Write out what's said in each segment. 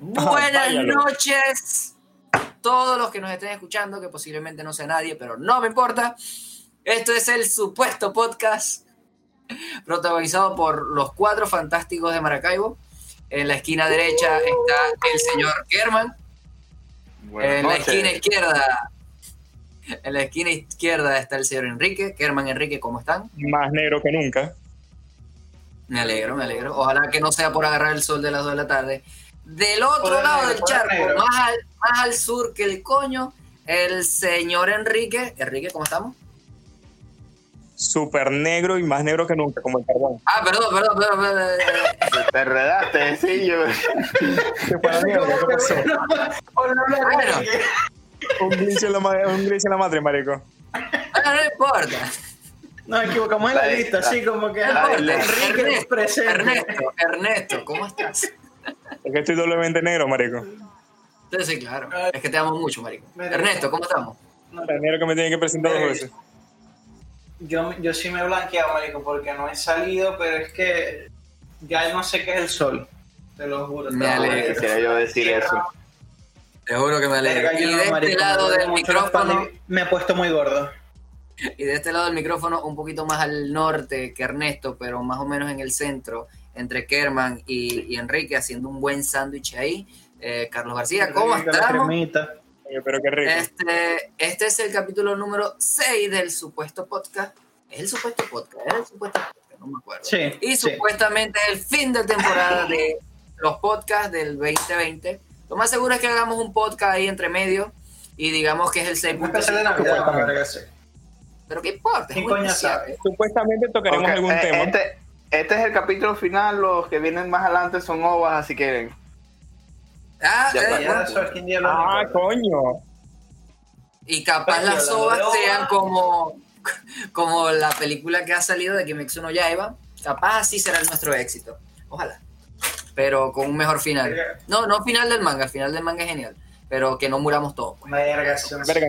Buenas váyalo. noches a todos los que nos estén escuchando, que posiblemente no sea nadie, pero no me importa. Esto es el supuesto podcast protagonizado por los cuatro fantásticos de Maracaibo. En la esquina derecha está el señor Kerman. Buenas En la esquina izquierda, en la esquina izquierda está el señor Enrique. Kerman, Enrique, ¿cómo están? Más negro que nunca. Me alegro, me alegro. Ojalá que no sea por agarrar el sol de las 2 de la tarde. Del otro lado negro, del charco, más al, más al sur que el coño, el señor Enrique. Enrique, ¿cómo estamos? Súper negro y más negro que nunca, como el carbón. Ah, perdón, perdón, perdón. perdón. Te enredaste, sí, yo. Bueno, Un glitch en la, un glitch en la madre, marico. ah, no importa. Nos equivocamos en la lista, así como que. Enrique Ernesto, presente. Ernesto, Ernesto, ¿cómo estás? Es que estoy doblemente negro, marico. Sí, sí, claro. Es que te amo mucho, marico. Ernesto, ¿cómo estamos? El negro que me tiene que presentar dos veces. Yo, yo sí me he blanqueado, marico, porque no he salido, pero es que ya no sé qué es el sol. Te lo juro. Me alegro. Quisiera yo decir eso. Te juro que me alegro. Verga, Y de este marico, lado del micrófono, Me he puesto muy gordo. y de este lado del micrófono, un poquito más al norte que Ernesto, pero más o menos en el centro, entre Kerman y, y Enrique, haciendo un buen sándwich ahí. Eh, Carlos García, ¿cómo estamos? Pero qué rico. Este, este es el capítulo número 6 del supuesto podcast. ¿Es el supuesto podcast? ¿Es el supuesto podcast? No me acuerdo. Sí. Y sí. supuestamente el fin de temporada de los podcasts del 2020. Lo más seguro es que hagamos un podcast ahí entre medio y digamos que es el Un especial de 6.5. Navidad, verga, sí. Pero qué importa. Supuestamente tocaremos algún eh, tema. Este, este es el capítulo final, los que vienen más adelante son ovas, así que Ah, Ya eh. Ya eso Ah, coño. y capaz las ovas sean como, como la película que ha salido de Kimetsu no Yaiba. Capaz así será nuestro éxito. Ojalá. Pero con un mejor final. No, no final del manga, el final del manga es genial. Pero que no muramos todos. pues. Verga,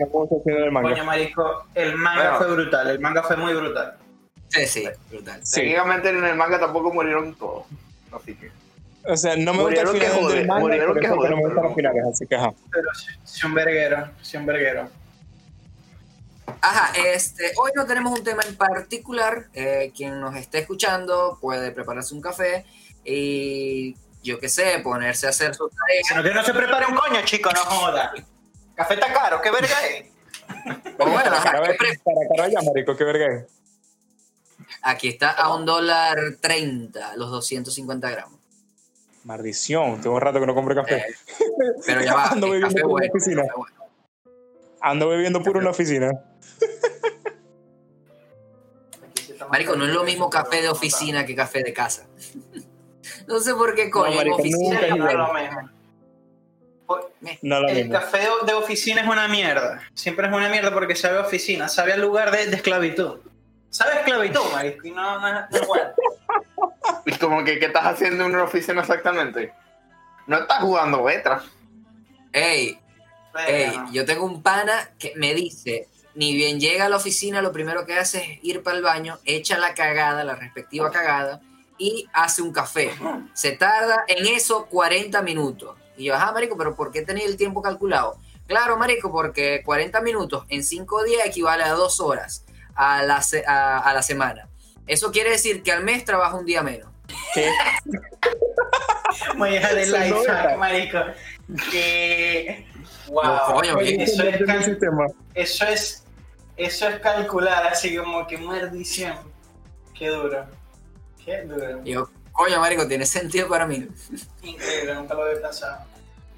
no puedo del Coño, manga. marico, el manga Bueno. fue brutal. El manga fue muy brutal. Sí, sí, brutal. Sí. técnicamente en el manga tampoco murieron todos. Así que. O sea, no me gusta el Murieron que final joder, del manga, murieron que es que no me joder, gustan los pero- finales, así que ajá. Pero sí, un verguero. Sí, un verguero. Ajá, este, hoy no tenemos un tema en particular. Eh, quien nos esté escuchando puede prepararse un café y, yo qué sé, ponerse a hacer sus tareas. Sino que no se prepare un coño, chico, no joda. Café está caro, ¿qué verga es? O bueno, Para ajá, cara ¿qué pre- para cara allá, marico, qué verga es. Aquí está a un dólar treinta los 250 gramos. Maldición, tengo un rato que no compro café. Eh, pero ya va, Ando bebiendo café por la oficina. bueno. Ando bebiendo puro en la oficina. Marico, no es lo mismo café de oficina que café de casa. No sé por qué coño, en marico, oficina nunca es lo mismo. No lo El mismo. café de- de oficina es una mierda. Siempre es una mierda porque sabe a oficina, sabe al lugar de, de esclavitud. Sabe a esclavitud, marico, y no, no, no bueno. ¿Y como que qué estás haciendo en una oficina exactamente? No estás jugando Betra. Ey, Ey, no. yo tengo un pana que me dice, ni bien llega a la oficina, lo primero que hace es ir para el baño, echa la cagada, la respectiva cagada, y hace un café. Se tarda en eso 40 minutos. Y yo, ajá, marico, pero ¿por qué tenía el tiempo calculado? Claro, marico, porque 40 minutos en 5 días equivale a 2 horas a la, se- a, a la semana. Eso quiere decir que al mes trabaja un día menos. ¿Qué? Voy a dejar el hack, está. marico. Que. Wow. No, coño, Oye, eso, es eso es. Eso es calcular así como que maldición. Qué duro. Qué duro. Yo, coño, marico, tiene sentido para mí. Increíble, nunca lo había pensado.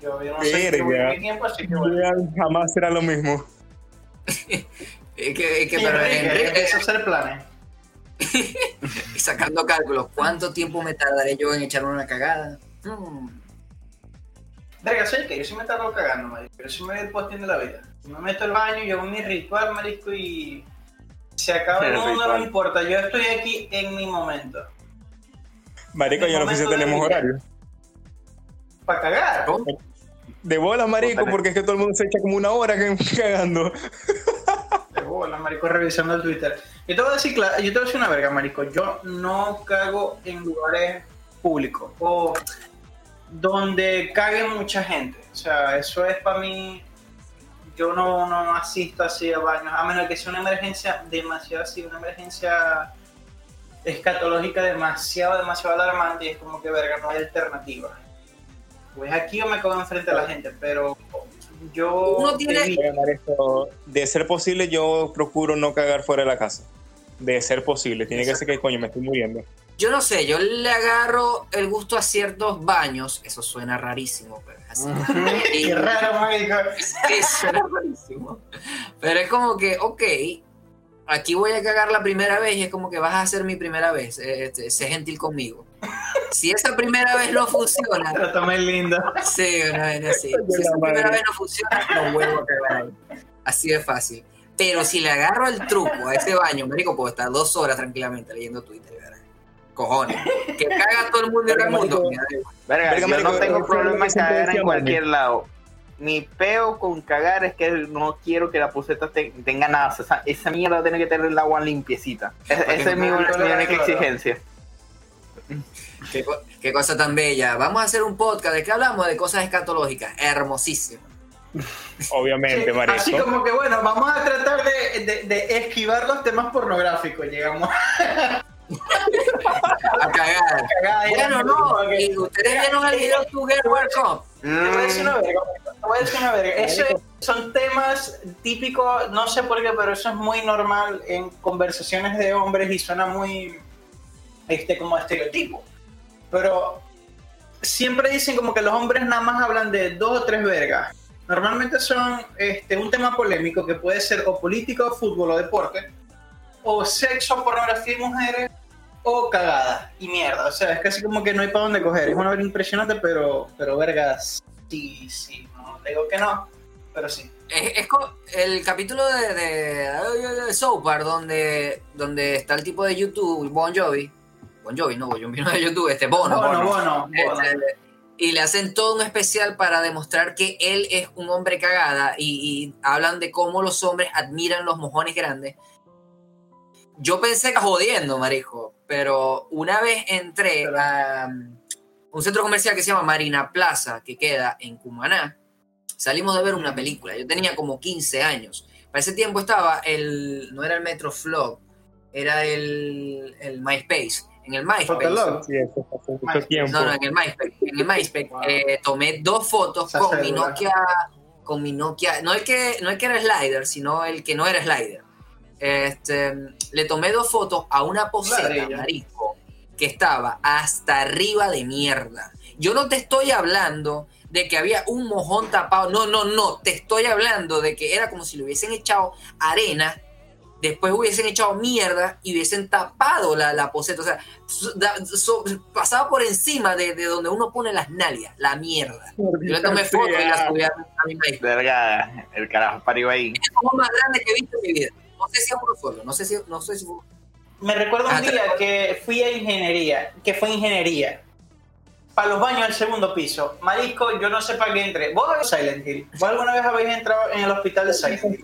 Yo, yo no sé qué tiempo, así que bueno. Jamás será lo mismo. Es que, es que Sí, pero Enrique, Enrique- eso es hacer planes. y sacando cálculos, ¿cuánto tiempo me tardaré yo en echarme una cagada? Hmm. Verga, ¿sabes qué? Yo sí me tardo cagando, marico. Pero sí me voy el postín de la vida. Me meto al baño, yo hago mi ritual, marisco, y se acaba el mundo, no me importa. Yo estoy aquí en mi momento. Marico, ya oficina momento de tenemos horario. Para cagar. ¿Cómo? De bola, marico, porque es que todo el mundo se echa como una hora que- cagando. De bola, marico, revisando el Twitter. Yo te voy a decir, yo te voy a decir una verga, marico. Yo no cago en lugares públicos. O donde cague mucha gente. O sea, eso es para mí. Yo no, no asisto así a baños, a menos que sea una emergencia demasiado así, una emergencia escatológica demasiado, demasiado alarmante y es como que, verga, no hay alternativa. Pues aquí o me cago enfrente a la gente, pero yo... Uno tiene- de ser posible, yo procuro no cagar fuera de la casa. De ser posible. Tiene que ser que, coño, me estoy muriendo. Yo no sé, yo le agarro el gusto a ciertos baños. Eso suena rarísimo, pero es así. Y- Qué raro, marico. Sí, suena rarísimo. Pero es como que, ok, aquí voy a cagar la primera vez y es como que vas a ser mi primera vez. este, sé gentil conmigo. Si esa primera vez no funciona, Pero también lindo. sí, una vez así. Si esa primera vez no funciona, no vuelvo a cagar ahí. Así de fácil. Pero si le agarro el truco a ese baño, marico, puedo estar dos horas tranquilamente leyendo Twitter, ¿verdad? Cojones. Que caga todo el mundo en el mundo. Verga, Verga, yo marico, no tengo problema en cagar en cualquier lado. Mi peo con cagar es que no quiero que la puseta te- tenga nada. O sea, esa mierda tiene que tener el agua limpiecita. Es- que esa es mi, única claro. Qué, co- qué cosa tan bella. Vamos a hacer un podcast. ¿De qué hablamos? De cosas escatológicas. Hermosísimo. Obviamente, Sí, Marisco. así como que bueno, vamos a tratar de, de- de esquivar los temas pornográficos. Llegamos a A cagar. cagar. Bueno, no. ¿Y ustedes vieron el video to get welcome? Te voy a decir una verga, te voy a decir una verga. Eso es- son temas típicos, no sé por qué, pero eso es muy normal en conversaciones de hombres y suena muy este como estereotipo. Pero siempre dicen como que los hombres nada más hablan de dos o tres vergas. Normalmente son este, un tema polémico que puede ser o política, o fútbol o deporte, o sexo, pornografía y mujeres, o cagada y mierda. O sea, es casi como que no hay para dónde coger. Es una verga impresionante, pero, pero vergas, sí, sí. No digo que no, pero sí. Es, es co- el capítulo de, de, de South Park donde, donde está el tipo de YouTube, Bon Jovi. Bon Jovi, no, Bon Jovi no de YouTube, este Bono. Bono, Bono. bono. Este, y le hacen todo un especial para demostrar que él es un hombre cagada y, y hablan de cómo los hombres admiran los mojones grandes. Yo pensé que jodiendo, marijo, pero una vez entré Pero- a um, un centro comercial que se llama Marina Plaza, que queda en Cumaná, salimos de ver una película. Yo tenía como 15 años. Para ese tiempo estaba el, no era el Metroflog, era el, el MySpace. En el MySpace. Sí, eso Marisco. No, no, en el MySpace. En el MySpace Wow. eh, tomé dos fotos Esa con mi. Nokia, con mi Nokia, no el que no el que era slider, sino el que no era slider. Este, le tomé dos fotos a una poseta, marico, que estaba hasta arriba de mierda. Yo no te estoy hablando de que había un mojón tapado, no, no, no, te estoy hablando de que era como si le hubiesen echado arena, después hubiesen echado mierda y hubiesen tapado la, la poseta, o sea, so- da- so- pasaba por encima de, de donde uno pone las nalgas, la mierda. Yo le tomé fotos y las subí a, a mi mail. Verga, el carajo parió ahí. Es el mojón más grande que he visto en mi vida. No sé si es uno solo, no sé si, no sé si fue- Me recuerdo un Ah, día que fui a ingeniería, que fue ingeniería. Para los baños del segundo piso. Marisco, yo no sé para qué entré. ¿Vos Silent Hill? ¿Vos alguna vez habéis entrado en el hospital de Silent Hill?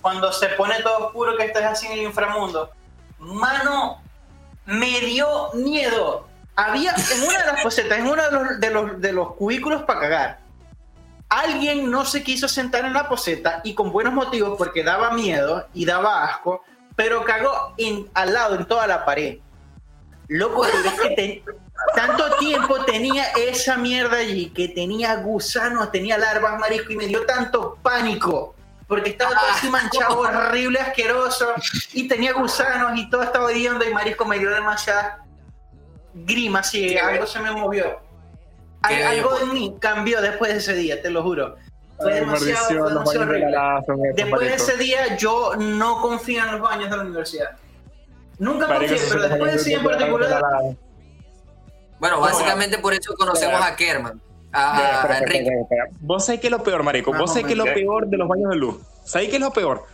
Cuando se pone todo oscuro que estás así en el inframundo. Mano, me dio miedo. Había en una de las posetas, en uno de los, de los, de los cubículos para cagar, alguien no se quiso sentar en la poseta y con buenos motivos porque daba miedo y daba asco, pero cagó en- al lado en toda la pared. Loco, que te- tanto tiempo tenía esa mierda allí que tenía gusanos, tenía larvas marisco y me dio tanto pánico. Porque estaba todo así manchado, horrible, asqueroso, y tenía gusanos y todo estaba hediondo y marisco me dio demasiada grima, así, Qué algo se me movió. Al- algo bello. de mí cambió después de ese día, te lo juro. Fue Ay, demasiado, fue de horrible. Después de ese día, yo no confío en los baños de la universidad. Nunca confié, pero después de ese día en particular, la- Bueno, básicamente por eso conocemos a Kerman, a, Espera, a espera, espera. Vos sabés que es lo peor, marico. Más Vos sabés que es lo peor de los baños de luz. ¿Sabés qué es lo peor?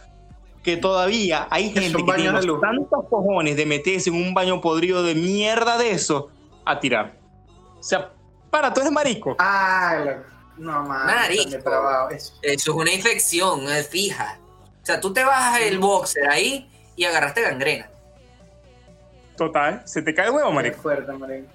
Que todavía hay gente que tiene de los luz. tantos cojones de meterse en un baño podrido de mierda de eso a tirar. O sea, para, tú eres marico. Ah, no. Marico. Eso. Eso es una infección, es fija. O sea, tú te bajas el boxer ahí y agarraste gangrena. Total, se te cae el huevo, marico. fuerte, marico.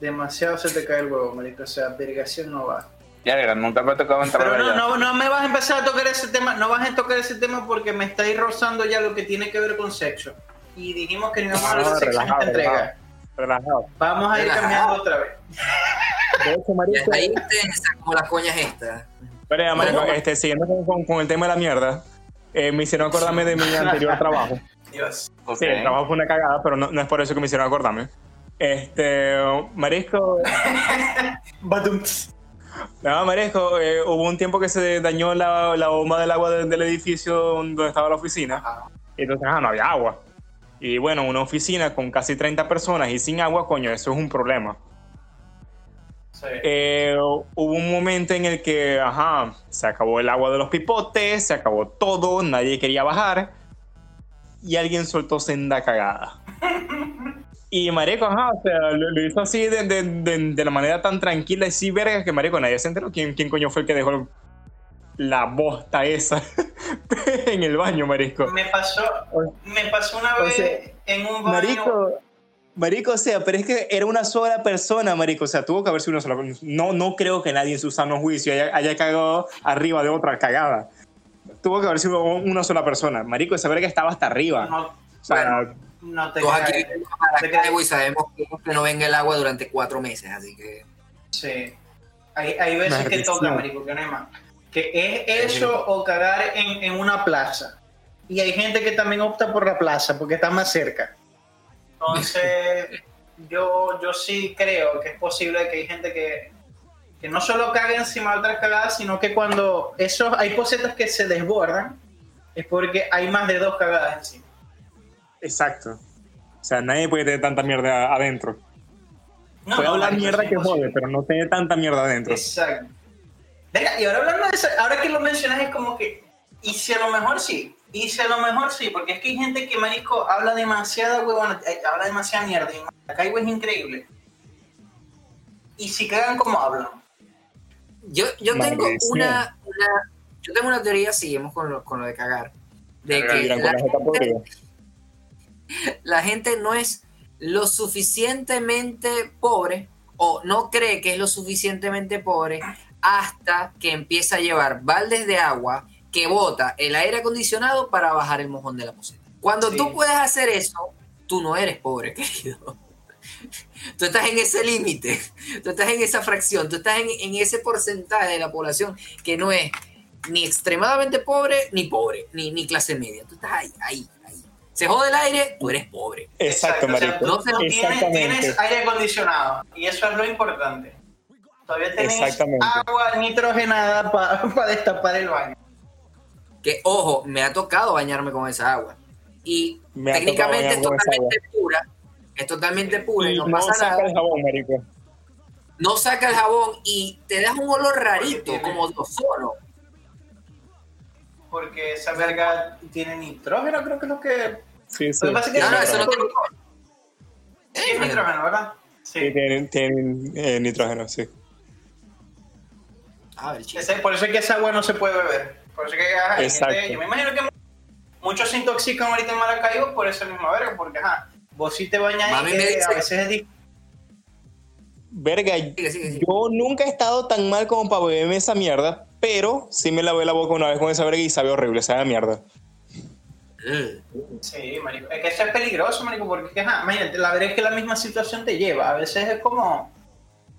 Demasiado se te cae el huevo, marico. O sea, vergación no va. Ya, nunca me ha tocado entrar Pero no, no, no me vas a empezar a tocar ese tema, no vas a tocar ese tema porque me estáis rozando ya lo que tiene que ver con sexo. Y dijimos que no íbamos a hablar de sexo en esta entrega. relajado. Vamos a ir Relajado. cambiando otra vez. De hecho, marico, ahí tensa como las coñas estas. Pero marico, este, siguiendo con, con- con el tema de la mierda, eh, me hicieron acordarme de mi anterior trabajo. Dios. Sí, el trabajo fue una cagada, pero no, no es por eso que me hicieron acordarme. Este, Marisco, no, Marisco, eh, hubo un tiempo que se dañó la, la bomba del agua del, del edificio donde estaba la oficina. Y entonces, ah, no había agua. Y bueno, una oficina con casi 30 personas y sin agua, coño, eso es un problema. Sí. Eh, hubo un momento en el que, ajá, se acabó el agua de los pipotes, se acabó todo, nadie quería bajar y alguien soltó senda cagada. Y Marico, ajá, o sea, lo, lo hizo así de, de- de- de la manera tan tranquila y sí, verga, que Marico, nadie se enteró quién, quién coño fue el que dejó la bosta esa en el baño, Marico. Me pasó, me pasó una O vez sea, en un baño. Marico, marico, o sea, pero es que era una sola persona, marico, o sea, tuvo que haber sido una sola persona. No, no creo que nadie en su sano juicio haya, haya cagado arriba de otra cagada. Tuvo que haber sido una sola persona. Marico, esa verga estaba hasta arriba. No, O sea, no te Todos aquí en y sabemos que, que no venga el agua durante cuatro meses, así que Sí. Hay, hay veces que Maldición. toca, marico, que no hay más. Que es eso o cagar en, en una plaza. Y hay gente que también opta por la plaza porque está más cerca. Entonces, yo, yo sí creo que es posible que hay gente que, que no solo cague encima de otras cagadas, sino que cuando esos, hay posetas que se desbordan, es porque hay más de dos cagadas encima. Exacto. O sea, nadie puede tener tanta mierda adentro. No, puede no, hablar mierda que jode, pero no tiene tanta mierda adentro. Exacto. Venga, y ahora hablando de eso, ahora que lo mencionas es como que, y si a lo mejor sí, y si a lo mejor sí, porque es que hay gente que, marico, habla demasiada huevona, eh, habla demasiada mierda, y Maracaibo es increíble. Y si cagan como hablan. yo, yo tengo una, una- yo tengo una teoría, seguimos con lo, con lo de cagar, de que la gente, la gente no es lo suficientemente pobre o no cree que es lo suficientemente pobre hasta que empieza a llevar baldes de agua que bota el aire acondicionado para bajar el mojón de la poseta. Cuando Sí. tú puedes hacer eso, tú no eres pobre, querido. Tú estás en ese límite, tú estás en esa fracción, tú estás en, en ese porcentaje de la población que no es ni extremadamente pobre ni pobre, ni, ni clase media. Tú estás ahí, ahí. Se jode el aire, tú eres pobre. Exacto, o sea, tú tienes, tienes aire acondicionado, y eso es lo importante. Todavía tenés agua nitrogenada para destapar el baño. Que, ojo, me ha tocado bañarme con esa agua. Y Me técnicamente es totalmente pura. Es totalmente pura y Y no, no pasa saca nada. el jabón, marico. No saca el jabón y te das un olor rarito, como de ozono. Porque esa verga tiene nitrógeno, creo que es lo que. Sí, sí. Lo que pasa es que No, no, eso no tiene Sí, es nitrógeno, ¿verdad? Sí, Sí. tienen, tienen, eh, nitrógeno, sí. A ver, chico. Ese- por eso es que esa agua no se puede beber. Por eso es que ajá, hay Exacto. gente- yo me imagino que muchos se intoxican ahorita en Maracaibo por esa misma verga, porque ajá, vos sí te bañas y a veces es difícil. Verga, Sigue, sigue, sigue. yo nunca he estado tan mal como para beberme esa mierda, pero sí me lavé la boca una vez con esa verga y sabe horrible, sabe a mierda. Ugh. Sí, marico. Es que eso es peligroso, marico, porque es que, ajá, imagínate, la verdad es que la misma situación te lleva. A veces es como,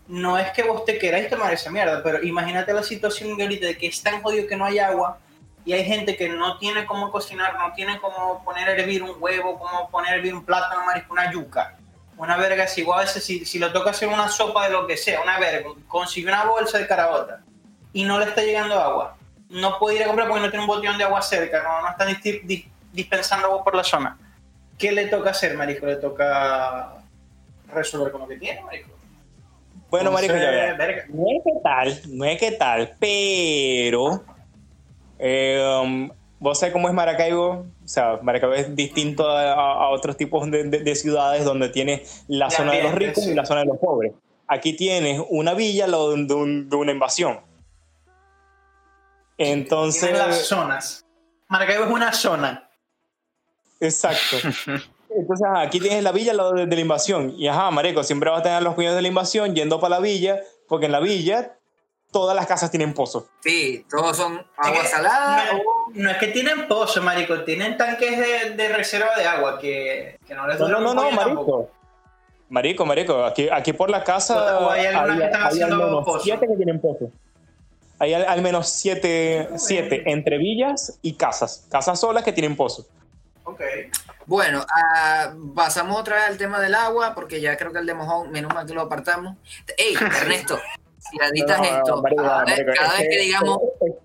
no es que vos te queráis tomar esa mierda, pero imagínate la situación de ahorita de que es tan jodido que no hay agua y hay gente que no tiene cómo cocinar, no tiene cómo poner a hervir un huevo, cómo poner a hervir un plátano, marico, una yuca. Una verga así, igual a veces si, si lo toca hacer una sopa de lo que sea, una verga, consigue una bolsa de carabota y no le está llegando agua. No puede ir a comprar porque no tiene un botellón de agua cerca, no, no está dis- dis- dispensando agua por la zona. ¿Qué le toca hacer, marico? Le toca resolver con lo que tiene, marico. Bueno, marico, ya verga. No es que tal, no es que tal, pero eh, um, vos sabés cómo es Maracaibo. O sea, Maracaibo es distinto a, otros tipos de, de- de ciudades donde tiene la zona de los ricos y la zona de los pobres. Aquí tienes una villa lo de, un- de una invasión. Entonces, Tienen las zonas. Maracaibo es una zona. exacto. Entonces, ajá, aquí tienes la villa al lado de, la invasión. Y ajá, marico, siempre vas a tener los cuñados de la invasión yendo para la villa, porque en la villa todas las casas tienen pozos. Sí, todos son agua salada no, o no es que tienen pozo, marico, tienen tanques de, de reserva de agua que, que no les No, no, no, no, tampoco. marico. Marico, marico, aquí, aquí por la casa O hay algunas que están al haciendo menos pozos. siete que tienen pozos. Hay al, al menos siete, siete entre villas y casas. Casas solas que tienen pozos. Ok. Bueno, ah, pasamos otra vez al tema del agua, porque ya creo que el de mojón, menos mal que lo apartamos. Ey, Ernesto, si editas No, esto, marico, cada vez, marico, cada es vez que digamos,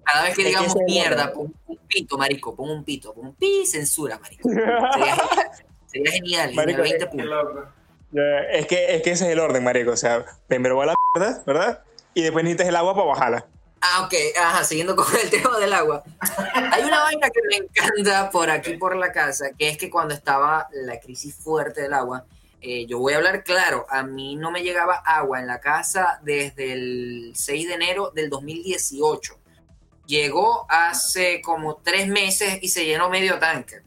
cada vez que digamos mierda, pon un pito, marico, pon un pito, pon un pi, censura, marico. Sería, sería genial, Marico, genial, 20 eh, Qué puntos. loco. Eh, Es que, es que ese es el orden, marico. O sea, primero va la mierda, ¿verdad? Y después necesitas el agua para bajarla. Ah, ok, ajá, siguiendo con el tema del agua. Hay una vaina que me encanta por aquí, por la casa, que es que cuando estaba la crisis fuerte del agua, eh, yo voy a hablar claro, a mí no me llegaba agua en la casa desde el 6 de enero del 2018. Llegó hace como tres meses y se llenó medio tanque.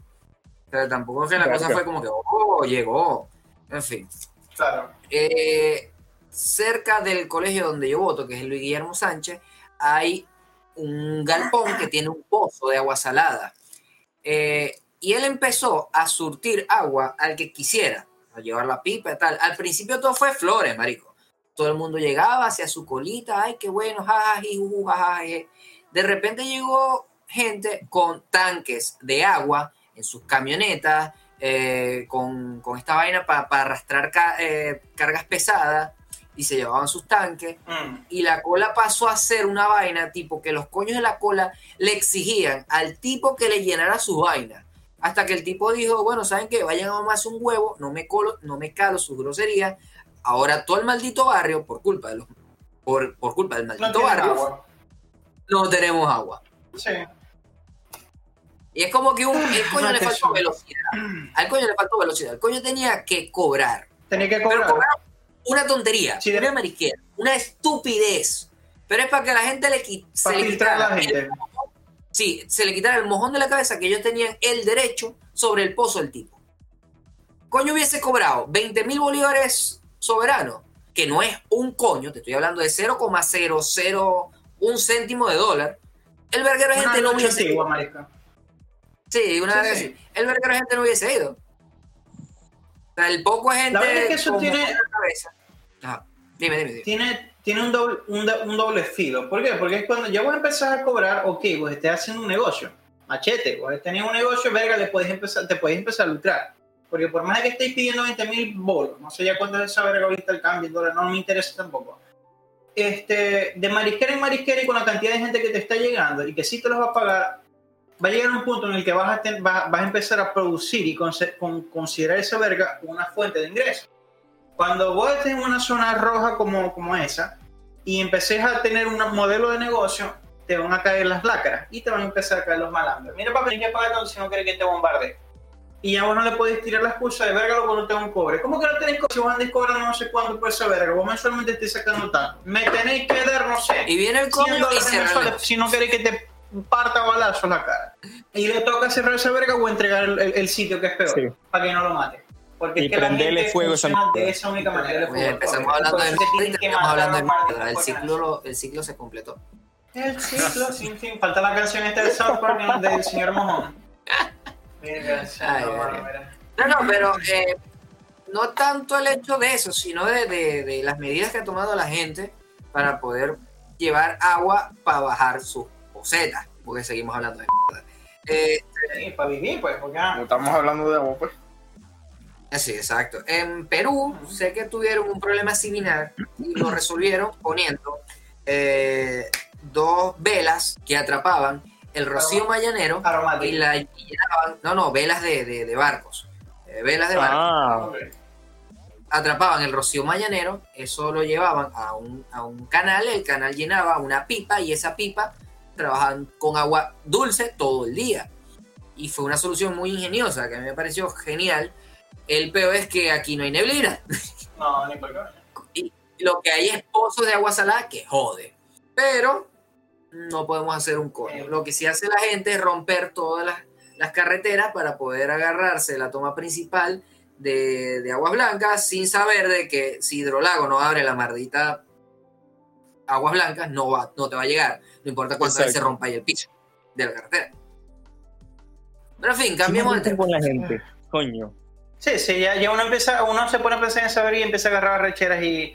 Pero tampoco que la cosa fue como que, oh, llegó. En fin. Claro. Eh, cerca del colegio donde yo voto, que es el Luis Guillermo Sánchez, hay un galpón que tiene un pozo de agua salada. Eh, y él empezó a surtir agua al que quisiera, a llevar la pipa y tal. Al principio todo fue flores, marico. Todo el mundo llegaba hacia su colita, ay, qué bueno, jajaji, jajaji. De repente llegó gente con tanques de agua en sus camionetas, eh, con, con esta vaina para arrastrar ca- eh, cargas pesadas y se llevaban sus tanques Mm. y la cola pasó a ser una vaina tipo que los coños de la cola le exigían al tipo que le llenara su vaina. Hasta que el tipo dijo, bueno, ¿saben qué? Vayan a mamarse un huevo, no me, colo, no me calo su grosería. Ahora todo el maldito barrio, por culpa de los, por, por culpa del maldito barrio, agua. no tenemos agua. Sí. Y es como que un, el coño le faltó velocidad. Al coño le faltó velocidad. El coño tenía que cobrar. Tenía que Pero cobrar. cobraron una tontería, Sí, una mariquera, una estupidez. Pero es para que la gente le, qui- se Para le filtrar a quitara la el gente. Sí, se le quitara el mojón de la cabeza que ellos tenían el derecho sobre el pozo del tipo. Coño hubiese cobrado 20 mil bolívares soberanos, que no es un coño, te estoy hablando de 0,001 céntimo de dólar. El verguero de gente no hubiese ido. Sí, una Sí, sí. El verguero de gente no hubiese ido. O sea, el poco gente. La verdad es que eso tiene- cabeza. Ajá. Dime, dime, dime. Tiene, tiene un, doble, un, un doble filo. ¿Por qué? Porque es cuando ya voy a empezar a cobrar, ok, vos estés haciendo un negocio. Machete, vos tenés un negocio, verga, le podés empezar, te podés empezar a lucrar. Porque por más que estéis pidiendo 20 mil bolos, no sé ya cuánto es esa verga ahorita el cambio, dólar, no me interesa tampoco. Este, de marisquera en marisquera y con la cantidad de gente que te está llegando y que sí te los va a pagar, va a llegar un punto en el que vas a, ten- vas, vas a empezar a producir y conse- con- considerar esa verga una fuente de ingreso. Cuando vos estés en una zona roja como, como esa y empecés a tener un modelo de negocio, te van a caer las lácaras y te van a empezar a caer los malandros. Mira, papi, tienes que pagar todo si no quieres que te bombarde. Y ya vos no le podés tirar la excusa de verga, lo no tengo un cobre. ¿Cómo que no tenés cobre? Si vos andás cobrando no sé cuánto por esa verga, vos mensualmente estés sacando tanto. Me tenéis que dar, no sé, Y viene el 100 coño y dólares se mensuales si no querés que te parta balazo la cara. Y le toca cerrar esa verga o entregar el, el- el sitio que es peor, Sí. para que no lo mate. Porque Y es que la prenderle gente fuego esa de esa única manera. Oye, empezamos hablando de mierda y hablando de mierda. El ciclo, lo- el ciclo se completó. el ciclo sin fin. Falta la canción esta de South Park del señor Mojón. Mira, Ay, no, mira. No, no, pero eh, no tanto el hecho de eso, sino de, de- de las medidas que ha tomado la gente para poder llevar agua para bajar sus posetas, porque seguimos hablando de mierda. Eh, Sí, para vivir, pues, porque ah, No estamos hablando de agua, pues. Sí, exacto. En Perú sé que tuvieron un problema similar y lo resolvieron poniendo eh, dos velas que atrapaban el rocío mayanero y la y llenaban, no, no, velas de, de- de barcos, eh, velas de barcos. Ah, Ok. atrapaban el rocío mañanero, eso lo llevaban a un, a un canal, el canal llenaba una pipa y esa pipa trabajaban con agua dulce todo el día. Y fue una solución muy ingeniosa que a mí me pareció genial. El peor es que aquí no hay neblina. No, ni por qué. Y lo que hay es pozos de agua salada que jode. Pero no podemos hacer un coño. Lo que sí hace la gente es romper todas las, las carreteras para poder agarrarse la toma principal de, de Aguas Blancas sin saber de que si Hidrolago no abre la maldita Aguas Blancas, no, va, no te va a llegar. No importa cuántas veces se rompa ahí el piso de la carretera. Pero en fin, cambiemos de tema. con la gente. Coño. Sí, sí, ya, ya uno empieza, uno se pone a pensar en saber y empieza a agarrar recheras y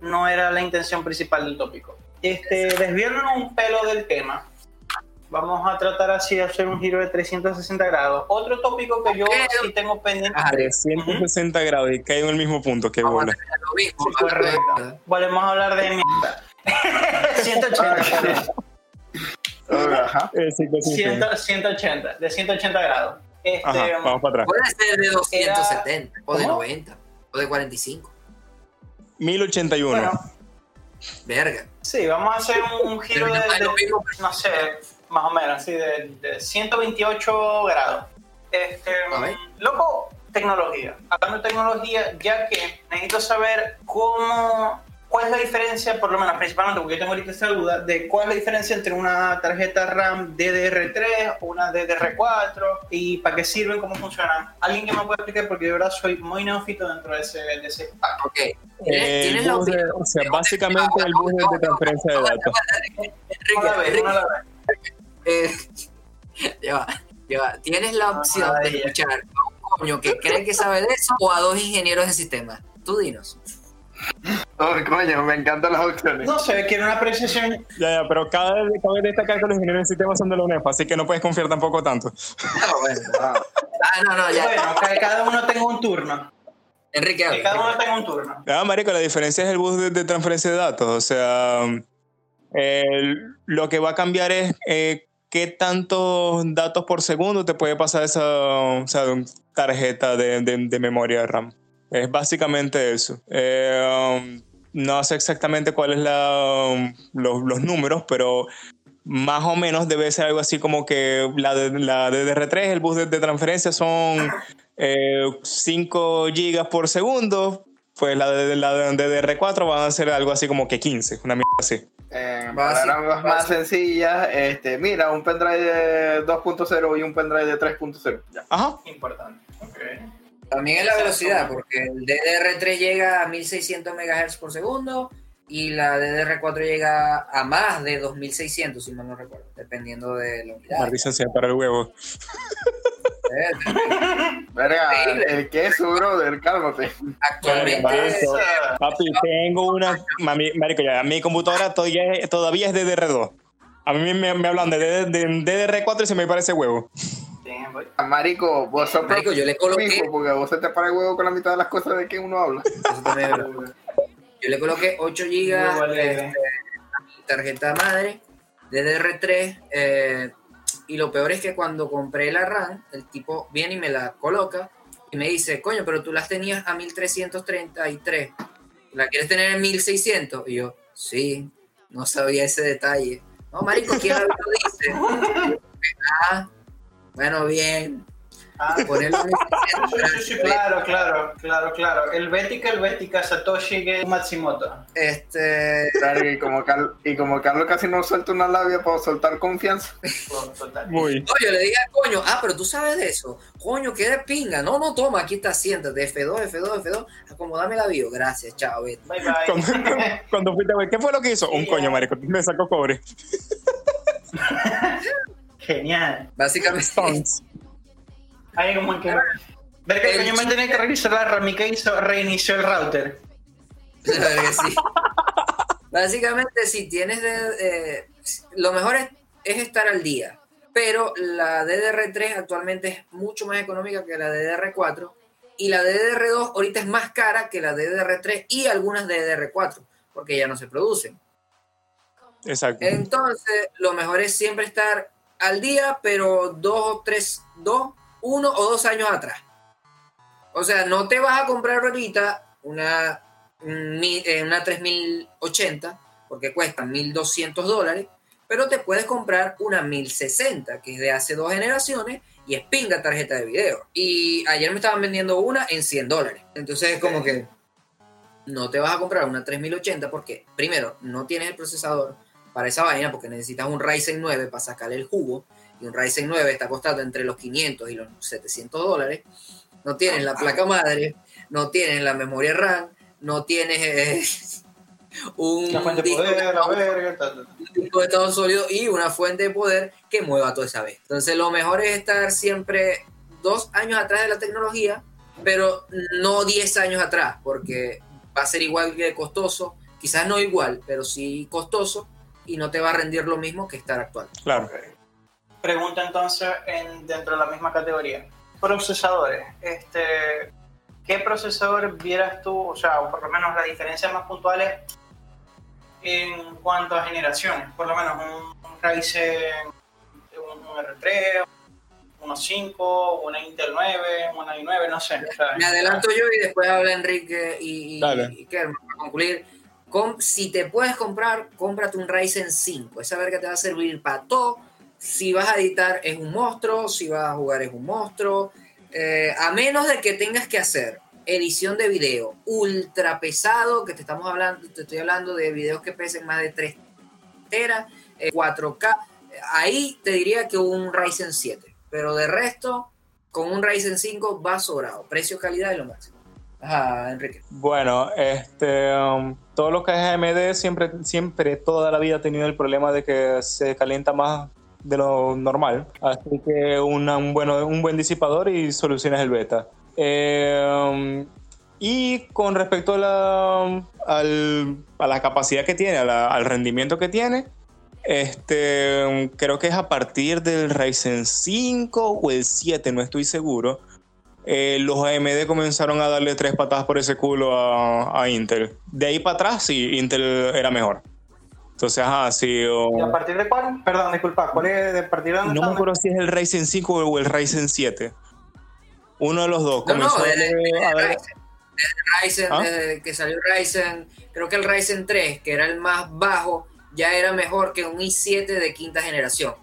no era la intención principal del tópico. Este, desviándonos un pelo del tema, vamos a tratar así de hacer un giro de 360 grados. Otro tópico que yo sí tengo pendiente. Ajá, 360 grados y cae en el mismo punto. Qué. Sí, correcto. Volvemos a hablar de mierda. 180, perdón. Ajá. Eh, sí, que sí, sí. 100, 180, de 180 grados. Este, Ajá, vamos para atrás. Puede ser de 270 o de ¿Cómo? 90 o de 45. 1081. bueno, Verga. sí, vamos a hacer un, un giro de, no de- sé, más o menos, así de, de 128 grados. Este, loco, tecnología. Hablando de tecnología, ya que necesito saber cómo, cuál es la diferencia, por lo menos principalmente porque yo tengo ahorita esta duda, de cuál es la diferencia entre una tarjeta RAM DDR3 o una DDR4 y para qué sirven, cómo funcionan. Alguien que me pueda explicar porque de verdad soy muy neófito dentro de ese, de ese pack. Ok. ¿Tienes, Eh, la bus de- o sea, básicamente el bus de transferencia de datos. Uno a la vez, Enrique, uno a la vez. Ya va, ya va. Tienes la opción de Ay, ya. escuchar a un coño que cree que sabe de eso o a dos ingenieros de sistemas. Tú dinos. Oh, coño, me encantan las opciones. No sé, quiero una apreciación Ya, ya, pero cada vez, cada vez destacar que los ingenieros de sistemas son de la UNEFA, así que no puedes confiar tampoco tanto. Ah, bueno. Ah, Ah, no, no, ya. Bueno, que cada uno tenga un turno. Enrique, Que cada uno tenga un turno. Ah, marico, la diferencia es el bus de, de transferencia de datos. O sea, lo que va a cambiar es eh, qué tantos datos por segundo te puede pasar esa o sea, tarjeta de, de- de memoria RAM. Es básicamente eso. Eh, um, no sé exactamente cuáles son los, los números, pero más o menos debe ser algo así como que la, de, la DDR3, el bus de, de transferencia son eh, 5 gigas por segundo, pues la de la de DDR4 van a ser algo así como que 15, una mierda así. eh, Básico, palabras más sencillas, este, mira, un pendrive de 2.0 y un pendrive de 3.0. Ya. Ajá. Importante. Ok. También es la velocidad, porque el DDR3 llega a 1600 MHz por segundo y la DDR4 llega a más de 2600, si mal no recuerdo, dependiendo de la unidad. Maldición sea para el huevo. Verga, el queso, brother, cálmate. Actualmente. Papi, tengo una. Mami, marico, ya, mi computadora todavía es, todavía es DDR2. A mí me, me hablan de DDR4 y se me parece huevo. Bien, voy. Marico, vos sos Marico, yo le coloqué, porque vos se te para el huevo con la mitad de las cosas de que uno habla. yo le coloqué 8 Muy GB alegre. este, a mi tarjeta madre DDR3 eh, y lo peor es que cuando compré la RAM, el tipo viene y me la coloca y me dice, coño, pero tú las tenías a 1333, ¿la quieres tener en 1600? Y yo, sí, no sabía ese detalle. No, marico, ¿quién lo dice? Ah, bueno, bien. Ah, Ponerlo en sí, sí, sí, 1600. claro, claro, claro, claro. El Bética, el Bética, Satoshi Matsumoto. Este, y como, y como Carlos casi no suelta una labia para soltar confianza. Muy. No, yo le dije, coño, ah, pero tú sabes de eso. Coño, qué de pinga. No, no, toma, aquí está, siéntate. F2, F2, F2. Acomodame la bio. Gracias, chao. Bye Cuando, bye. cuando fuiste a ver, ¿qué fue lo que hizo? Un coño, ya. marico. Me sacó cobre. Genial. Básicamente, Stonks. Ahí como que. Ver que el coño me tenía que revisar la RAM y que hizo, reinició el router. la verdad que sí. Básicamente, si tienes de, eh, lo mejor es, es estar al día. Pero la DDR3 actualmente es mucho más económica que la DDR4. Y la DDR2 ahorita es más cara que la DDR3 y algunas DDR4, porque ya no se producen. Exacto. Entonces, lo mejor es siempre estar al día, pero dos o tres, dos, uno o dos años atrás. O sea, no te vas a comprar ahorita una, eh, una 3080, porque cuestan 1200 dólares, pero te puedes comprar una 1060, que es de hace dos generaciones, y es pinga tarjeta de video. Y ayer me estaban vendiendo una en 100 dólares. Entonces, es como que no te vas a comprar una 3080 porque, primero, no tienes el procesador para esa vaina, porque necesitas un Ryzen 9 para sacarle el jugo, y un Ryzen 9 está costando entre los 500 y los 700 dólares. No tienes la placa madre, no tienes la memoria RAM, no tienes eh, un, La fuente de disco poder, la de- verga, tal, tal. un disco de estado sólido y una fuente de poder que mueva toda esa vez. Entonces lo mejor es estar siempre dos años atrás de la tecnología, pero no 10 años atrás, porque va a ser igual de costoso, quizás no igual, pero sí costoso y no te va a rendir lo mismo que estar actual. Claro. Pregunta entonces en, dentro de la misma categoría. Procesadores. Este, ¿Qué procesador vieras tú, o sea, o por lo menos las diferencias más puntuales en cuanto a generaciones? Por lo menos un, un Ryzen, un, un R3, unos 5, una Intel 9, una i9, no sé. sea, Me adelanto yo y después habla Enrique y, y, y Kerman para concluir. Si te puedes comprar, cómprate un Ryzen 5. Esa verga te va a servir para todo. Si vas a editar es un monstruo, si vas a jugar es un monstruo. Eh, a menos de que tengas que hacer edición de video ultra pesado, que te estamos hablando, te estoy hablando de videos que pesen más de 3 teras, eh, 4K. Ahí te diría que un Ryzen 7. Pero de resto, con un Ryzen 5 va sobrado. Precio, calidad y lo máximo. Ajá, Enrique. Bueno, este, um, todo lo que es AMD siempre, siempre, toda la vida ha tenido el problema de que se calienta más de lo normal. Así que un, bueno, un buen disipador y soluciones el beta. Um, y con respecto a la, al- a la capacidad que tiene, al rendimiento que tiene, este, um, creo que es a partir del Ryzen 5 o el 7, no estoy seguro eh, los AMD comenzaron a darle tres patadas por ese culo a, a Intel. De ahí para atrás, sí, Intel era mejor. Entonces, ajá, sí. o- ¿Y a partir de cuál? Perdón, disculpa, ¿cuál es de partir de dónde no me acuerdo si es el Ryzen 5 o el Ryzen 7. Uno de los dos. No, no, Comenzó desde, desde a Ryzen. Desde Ryzen, ¿Ah? desde que salió Ryzen, creo que el Ryzen 3, que era el más bajo, ya era mejor que un i7 de quinta generación.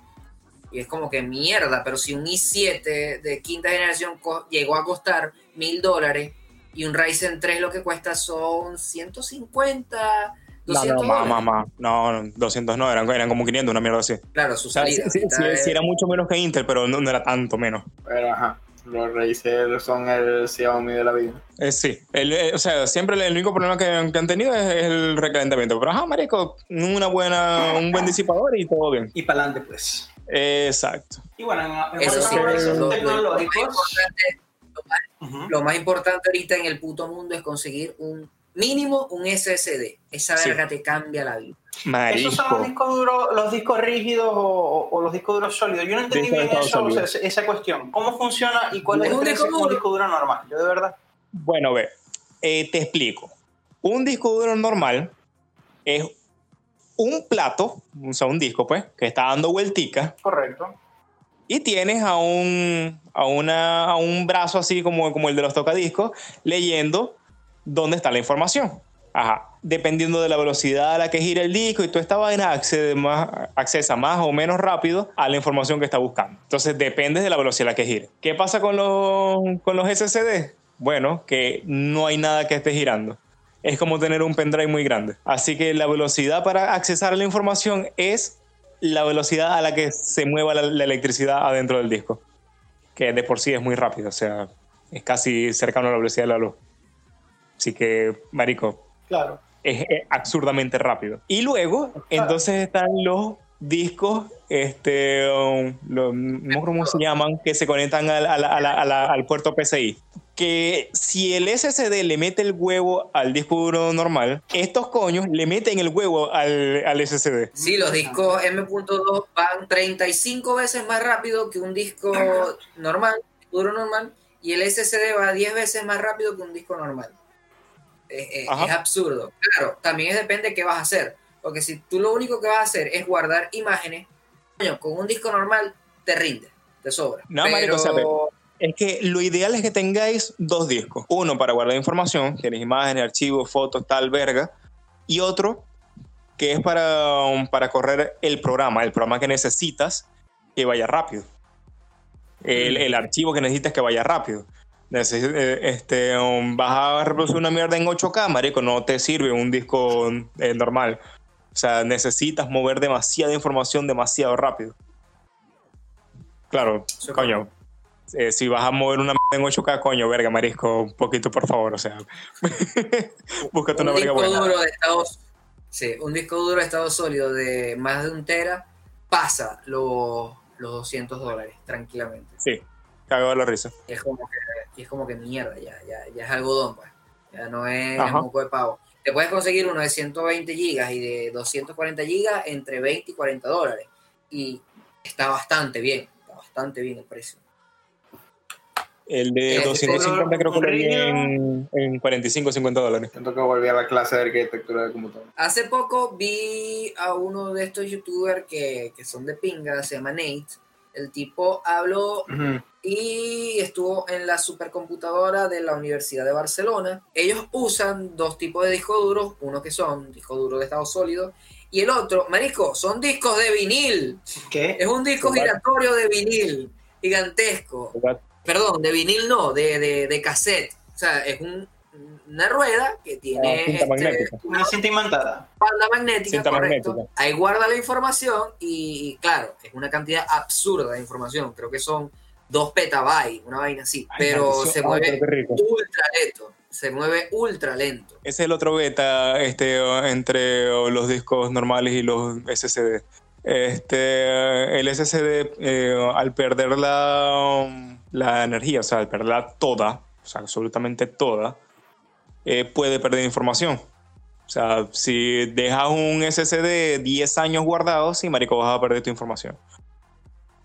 Y es como que mierda, pero si un i7 de quinta generación co- llegó a costar mil dólares y un Ryzen 3 lo que cuesta son 150, No, 200 no, más, dólares. más, más. No, no, 200 no, eran, eran como 500, una mierda así. Claro, su O sea, sí, salida. sí, ahorita sí, era mucho menos que Intel, pero no, no era tanto menos. Pero ajá, los Razer son el Xiaomi de la vida. Eh, sí, el- eh, o sea, siempre el, el único problema que, que han tenido es, es el recalentamiento. Pero, ajá, marico, una buena, un buen disipador y todo bien. Y para adelante, pues. Exacto. Y bueno, en, Eso sí, a lo- avances lo- más tecnológicos, importante- ujú, Lo más importante ahorita en el puto mundo es conseguir un mínimo un SSD. Esa Sí. verga te cambia la vida. esos son los discos duros, los discos rígidos o, o- los discos duros sólidos. Yo no entendí bien eso, o sea, esa, cuestión. ¿Cómo funciona y cuál es diferencia disco un duro. disco duro normal? Yo de verdad. Bueno, ve, eh, te explico. Un disco duro normal es un plato, o sea, un disco, pues, que está dando vueltica Correcto. y tienes a un, a una, a un brazo así como, como el de los tocadiscos leyendo dónde está la información. Ajá. Dependiendo de la velocidad a la que gira el disco y toda esta vaina, accede más, accesa más o menos rápido a la información que está buscando. Entonces depende de la velocidad a la que gire. ¿Qué pasa con los, con los SSD? Bueno, que no hay nada que esté girando. Es como tener un pendrive muy grande. Así que la velocidad para accesar a la información es la velocidad a la que se mueva la, la electricidad adentro del disco. Que de por sí es muy rápido, o sea, es casi cercano a la velocidad de la luz. Así que, marico, Claro. es, es absurdamente rápido. Y luego, entonces están los discos, este, um, lo- no cómo se llaman, que se conectan al, al- al- al- puerto PCI. Que si el SSD le mete el huevo al disco duro normal, estos coños le meten el huevo al, SSD. Sí, los discos M.2 van 35 veces más rápido que un disco normal, duro normal, y el SSD va 10 veces más rápido que un disco normal. Ajá. es absurdo. Claro, también es depende de qué vas a hacer. Porque si tú lo único que vas a hacer es guardar imágenes, coño, con un disco normal te rinde, te sobra. No, marico, o sea, Pero Es que lo ideal es que tengáis dos discos. Uno para guardar información, tienes imágenes, archivos, fotos, tal, verga. Y otro que es para, um, para correr el programa, el programa que necesitas que vaya rápido. El, el archivo que necesitas que vaya rápido. Neces- eh, este, um, vas a reproducir una mierda en 8K, marico, no te sirve un disco eh, normal. O sea, necesitas mover demasiada información demasiado rápido. Claro, es coño. eh, si vas a mover una en 8K, coño, verga, marisco, un poquito por favor, o sea. búscate una un verga disco buena. duro de estado sí, un disco duro de estado sólido de más de un tera pasa los, los 200 dólares tranquilamente Sí, cagado de la risa. y es como que es como que mierda ya, ya, ya es algodón pues ya no es moco de pavo te puedes conseguir uno de 120 gigas y de 240 gigas entre 20 y 40 dólares y está bastante bien está bastante bien el precio El de Ese 250 creo que lo vi en, en 45 o 50 dólares. Siento que volví a la clase de arquitectura de computadora. Hace poco vi a uno de estos youtubers que, que son de pinga, se llama Nate. El tipo habló y estuvo en la supercomputadora de la Universidad de Barcelona. Ellos usan dos tipos de discos duros, uno que son discos duros de estado sólido y el otro, marisco, son discos de vinil. ¿Qué? Es un disco giratorio de vinil, gigantesco. Perdón, de vinil no, de, de, de cassette. O sea, es un- una rueda que tiene cinta este, magnética. Una cinta imantada. banda magnética, Cinta correcto. magnética. Ahí guarda la información y, y, claro, es una cantidad absurda de información. Creo que son 2 petabytes, una vaina así. Ay, pero se Ay, mueve ultra lento. Se mueve ultra lento. Ese es el otro beta este, entre los discos normales y los SSD. Este, el SSD, eh, al perder la, la energía, o sea, al perderla toda, o sea, absolutamente toda, eh, puede perder información. O sea, si dejas un SSD 10 años guardado, sí, marico, vas a perder tu información.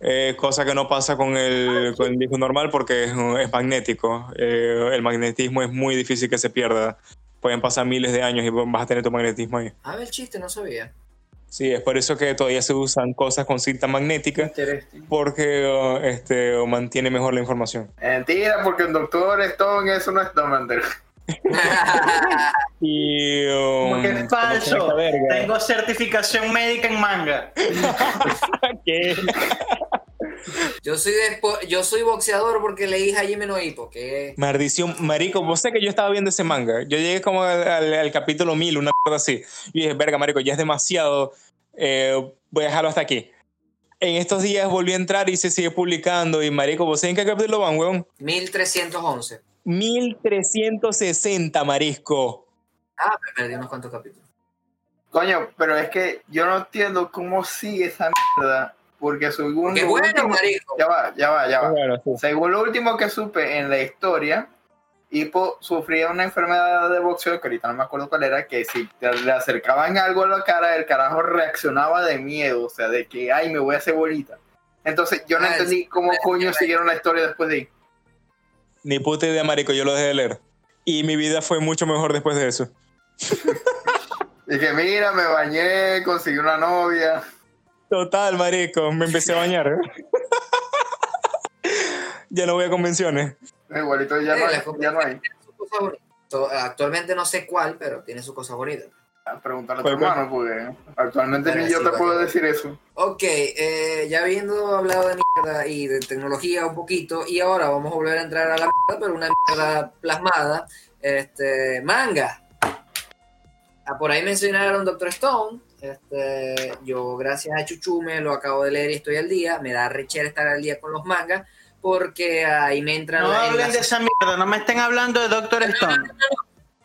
Eh, cosa que no pasa con el, con el disco normal porque es, es magnético. Eh, el magnetismo es muy difícil que se pierda. Pueden pasar miles de años y vas a tener tu magnetismo ahí. A ver, el chiste, no sabía. Sí, es por eso que todavía se usan cosas con cinta magnética porque uh, este, mantiene mejor la información. Mentira, porque el doctor Stone eso no es no, mentira. Y, um, Como que es falso. Tengo certificación médica en manga. ¿Qué? yo, soy despo- yo soy boxeador porque leí Jaime no Hippo, que Maldición, marico, vos sé que yo estaba viendo ese manga. Yo llegué como al, al- al capítulo 1000, una cosa así. Y dije, verga, marico, ya es demasiado. eh, voy a dejarlo hasta aquí. En estos días volví a entrar y se sigue publicando. Y marico, ¿vos sabés en qué capítulo van, weón? 1311. 1360, marisco. Ah, me perdí unos cuantos capítulos. Coño, pero es que yo no entiendo cómo sigue esa mierda. Porque según Qué bueno, último- marico. Ya va, ya va, ya va. Bueno, sí. Según lo último que supe en la historia, Hippo sufría una enfermedad de boxeo, que ahorita no me acuerdo cuál era, que si te- le acercaban algo a la cara, el carajo reaccionaba de miedo, o sea, de que, ay, me voy a hacer bolita. Entonces, yo no Ah, entendí cómo coño siguieron la historia después de ahí. Ni puta idea, marico, yo lo dejé de leer. Y mi vida fue mucho mejor después de eso. Dije, mira, me bañé, conseguí una novia. Total, marico, me empecé a bañar. ya no voy a convenciones. Igualito ya, no, hay- ya no hay. Actualmente no sé cuál, pero tiene su cosa bonita. Preguntarle a tu Pues, hermano, porque actualmente ni yo sí, te puedo decir eso. Ok, eh, ya habiendo hablado de mierda y de tecnología un poquito, y ahora vamos a volver a entrar a la mierda, pero una mierda plasmada. Este, manga. Ah, por ahí mencionaron Doctor Stone. Este, yo, gracias a Chuchume, lo acabo de leer y estoy al día. Me da rechera estar al día con los mangas, porque ahí me entran. No en hablen de esa mierda, no me estén hablando de Doctor Stone.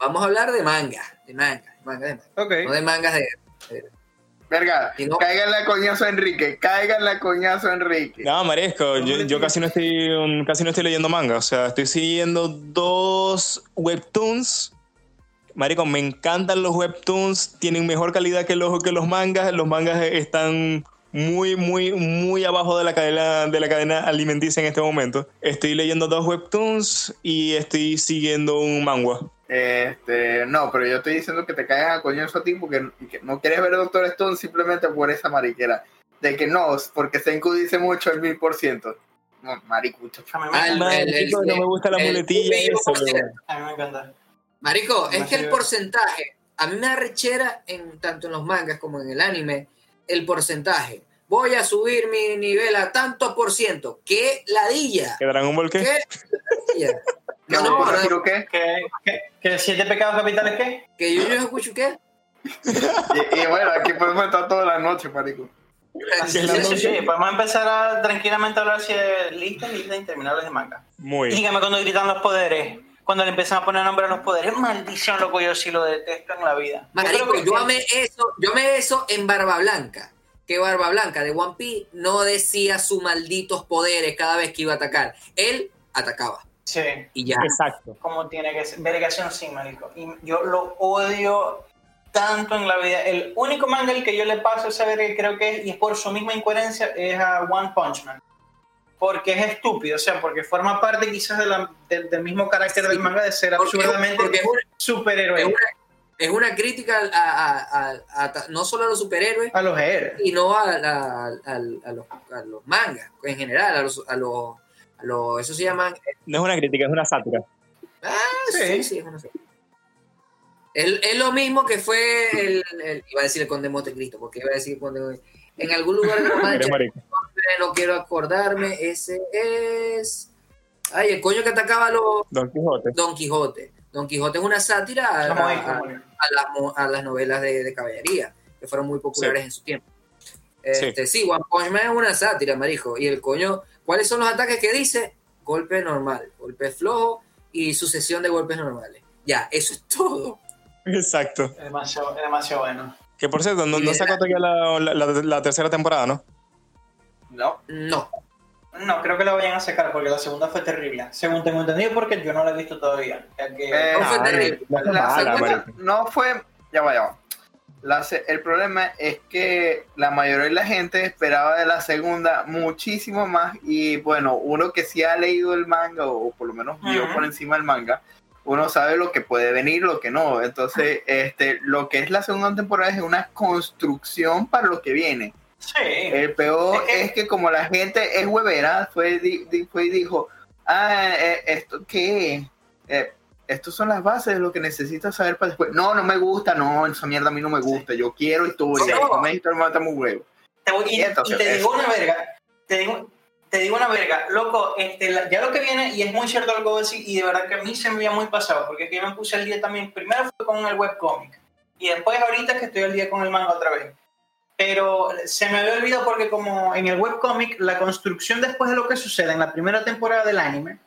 Vamos a hablar de manga, de manga, de manga, de manga. Ok. No de mangas de. Verga, Y no- cáiganle a coñazo Enrique, cáiganle a coñazo Enrique. No, marisco, yo, yo casi no estoy casi no estoy leyendo manga. O sea, estoy siguiendo dos webtoons. Marico, me encantan los webtoons. Tienen mejor calidad que los, que los mangas. Los mangas están muy, muy, muy abajo de la cadena, de la cadena alimenticia en este momento. Estoy leyendo dos webtoons y estoy siguiendo un manga. Este, no, pero yo estoy diciendo que te caigan a coñazo a ti porque que no quieres ver Doctor Stone simplemente por esa mariquera. De que no, porque Senku dice mucho el mil por ciento. No. Marico, no me gusta la muletilla eso. A mí me encanta. Marico, es que el porcentaje, a mí me da rechera en, tanto en los mangas como en el anime, el porcentaje. Voy a subir mi nivel a tanto por ciento. ¿Qué ladilla? ¿Que Dragon Ball qué? ¿Qué ladilla? ¿Qué No, no, no, no, ¿Qué? ¿Que, que, que siete pecados capitales qué? que yo, yo escucho qué. Y, y bueno, aquí podemos estar toda la noche, marico. Sí, sí, sí. Podemos empezar a tranquilamente a hablar si de listas, listas interminables de manga. Muy. dígame cuando gritan los poderes, cuando le empiezan a poner nombre a los poderes, maldición, loco, yo sí lo detesto en la vida. Yo Marico, que- yo amé eso, yo amé eso en Barba Blanca. Que Barba Blanca de One Piece no decía sus malditos poderes cada vez que iba a atacar. Él atacaba. Sí, Y ya. Exacto. como tiene que ser. Vergación sí, marico. Y yo lo odio tanto en la vida. El único manga al que yo le paso esa verga creo que es, y es por su misma incoherencia, es a One Punch Man. Porque es estúpido, o sea, porque forma parte quizás de la- del, del mismo carácter Sí. del manga de ser Porque- absurdamente porque es una- superhéroe. es una, es una crítica a, a- a- a- no solo a los superhéroes, A los héroes. sino a, a- a- a los, a los mangas en general, a los, a los, a los- eso se llaman No es una crítica, es una sátira. Ah, Sí. sí, sí, es una serie. Es, es lo mismo que fue el, el- Iba a decir el Conde Montecristo, porque iba a decir Conde. En algún lugar de la mancha. No quiero acordarme, ese es. Ay, el coño que atacaba a los Don Quijote. Don Quijote. Don Quijote es una sátira a, marico. las, a las novelas de, de caballería, que fueron muy populares en su tiempo. Este, sí. One Punch Man es una sátira, marijo. Y el coño, ¿cuáles son los ataques que dice? Golpe normal, golpe flojo y sucesión de golpes normales. Ya, eso es todo. Exacto. Es demasiado, es demasiado bueno. Que por cierto, no, no sacó todavía la, la, la- la tercera temporada, ¿no? No. No. No, creo que la vayan a sacar porque la segunda fue terrible. Según tengo entendido, porque yo no la he visto todavía. Ya que- Eh, No fue terrible. no fue La mala, segunda marico. no fue. Ya va, ya va. La se- el problema es que la mayoría de la gente esperaba de la segunda muchísimo más. Y bueno, uno que sí ha leído el manga, o por lo menos vio por encima el manga, uno sabe lo que puede venir, lo que no. Entonces, este, lo que es la segunda temporada es una construcción para lo que viene. Sí. El peor Es que- es que como la gente es huevera, fue, di- di- fue y dijo, ah, eh, ¿esto qué? Eh, estos son las bases de lo que necesitas saber para después. No, no me gusta, no, esa mierda a mí no me gusta, yo quiero historia, No. no me historia mata muy huevo. Te voy- y, Y entonces, y te digo eso. una verga, te digo, te digo una verga, loco, este, la- ya lo que viene, y es muy cierto lo que voy a decir, y de verdad que a mí se me había muy pasado, porque yo me puse al día también, primero fue con el webcomic, y después ahorita que estoy al día con el manga otra vez. Pero se me había olvidado porque como en el webcomic, la construcción después de lo que sucede en la primera temporada del anime,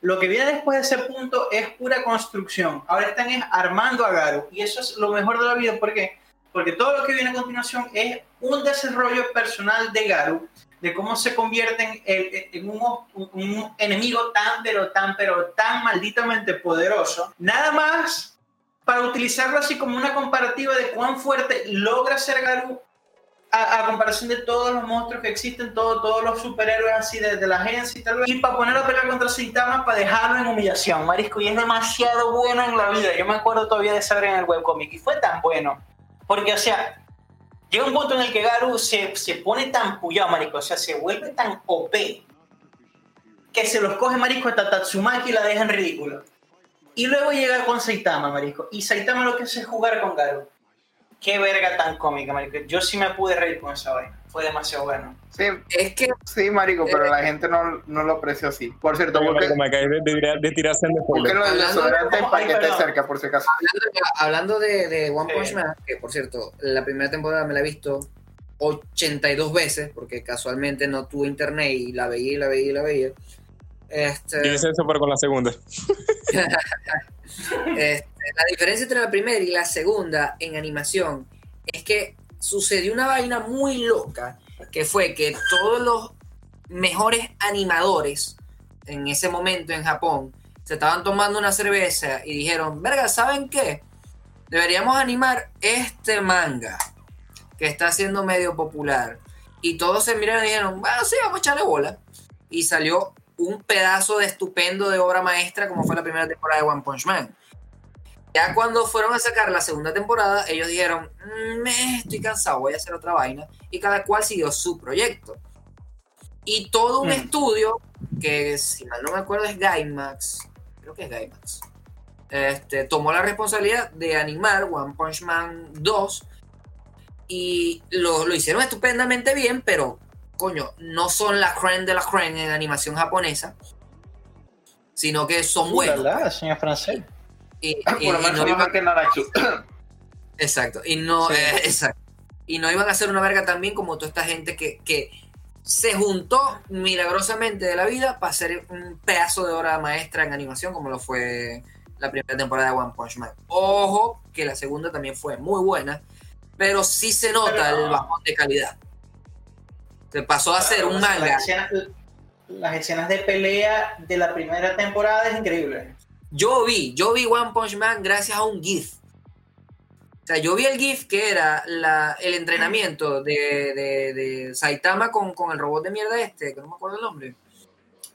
lo que viene después de ese punto es pura construcción. Ahora están es armando a Garu, y eso es lo mejor de la vida, ¿por qué? Porque todo lo que viene a continuación es un desarrollo personal de Garu, de cómo se convierte en, el- en un, un- enemigo tan, pero tan, pero tan malditamente poderoso. Nada más para utilizarlo así como una comparativa de cuán fuerte logra ser Garu a, comparación de todos los monstruos que existen, todo- todos los superhéroes así de, de la agencia y tal vez, y para ponerlo a pelear contra Saitama para dejarlo en humillación, marisco, y es demasiado bueno en la vida. Yo me acuerdo todavía de saber en el webcomic, y fue tan bueno, porque, o sea, llega un punto en el que Garu se, se pone tan pullado, marisco, o sea, se vuelve tan OP, que se los coge, marisco, hasta Tatsumaki y la deja en ridículo. Y luego llega con Saitama, marisco, y Saitama lo que hace es jugar con Garu. Qué verga tan cómica, marico. Yo sí me pude reír con esa vaina. Fue demasiado bueno. Sí, Es que sí, marico, pero la gente no, no lo apreció así. Por cierto, Marico, busquen, me caí de, de, de tirarse en Hablando de- desodorantes para que esté cerca, por si acaso. hablando de, de One Sí. Punch Man, que por cierto, la primera temporada me la he visto 82 veces, porque casualmente no tuve internet y la veía y la veía y la veía. Este, Yo hice eso, pero con la segunda. Este, la diferencia entre la primera y la segunda en animación es que sucedió una vaina muy loca, que fue que todos los mejores animadores en ese momento en Japón se estaban tomando una cerveza y dijeron, verga, ¿saben qué? Deberíamos animar este manga que está siendo medio popular. Y todos se miraron y dijeron, bueno, sí, vamos a echarle bola. Y salió un pedazo de estupendo de obra maestra como fue la primera temporada de One Punch Man. Ya cuando fueron a sacar la segunda temporada, ellos dijeron, "Mm, me estoy cansado, voy a hacer otra vaina. Y cada cual siguió su proyecto. Y todo un Mm. estudio, que si mal no me acuerdo es Gainax, creo que es Gainax, este, tomó la responsabilidad de animar One Punch Man 2 y lo, lo hicieron estupendamente bien, pero coño, no son la creme de la creme en animación japonesa, sino que son buenos. Ulala, señor francés. Y, Por lo menos no iban- que. Exacto. Y no, Sí. eh, exacto. Y no iban a hacer una verga también como toda esta gente que, que se juntó milagrosamente de la vida para hacer un pedazo de obra maestra en animación, como lo fue la primera temporada de One Punch Man. Ojo, que la segunda también fue muy buena, pero sí se nota Pero- el bajón de calidad. Se pasó a ser un Las manga. escenas, las escenas de pelea de la primera temporada es increíble. Yo vi, yo vi One Punch Man gracias a un GIF. O sea, yo vi el GIF que era la- el entrenamiento de, de- de Saitama con, con el robot de mierda este, que no me acuerdo el nombre.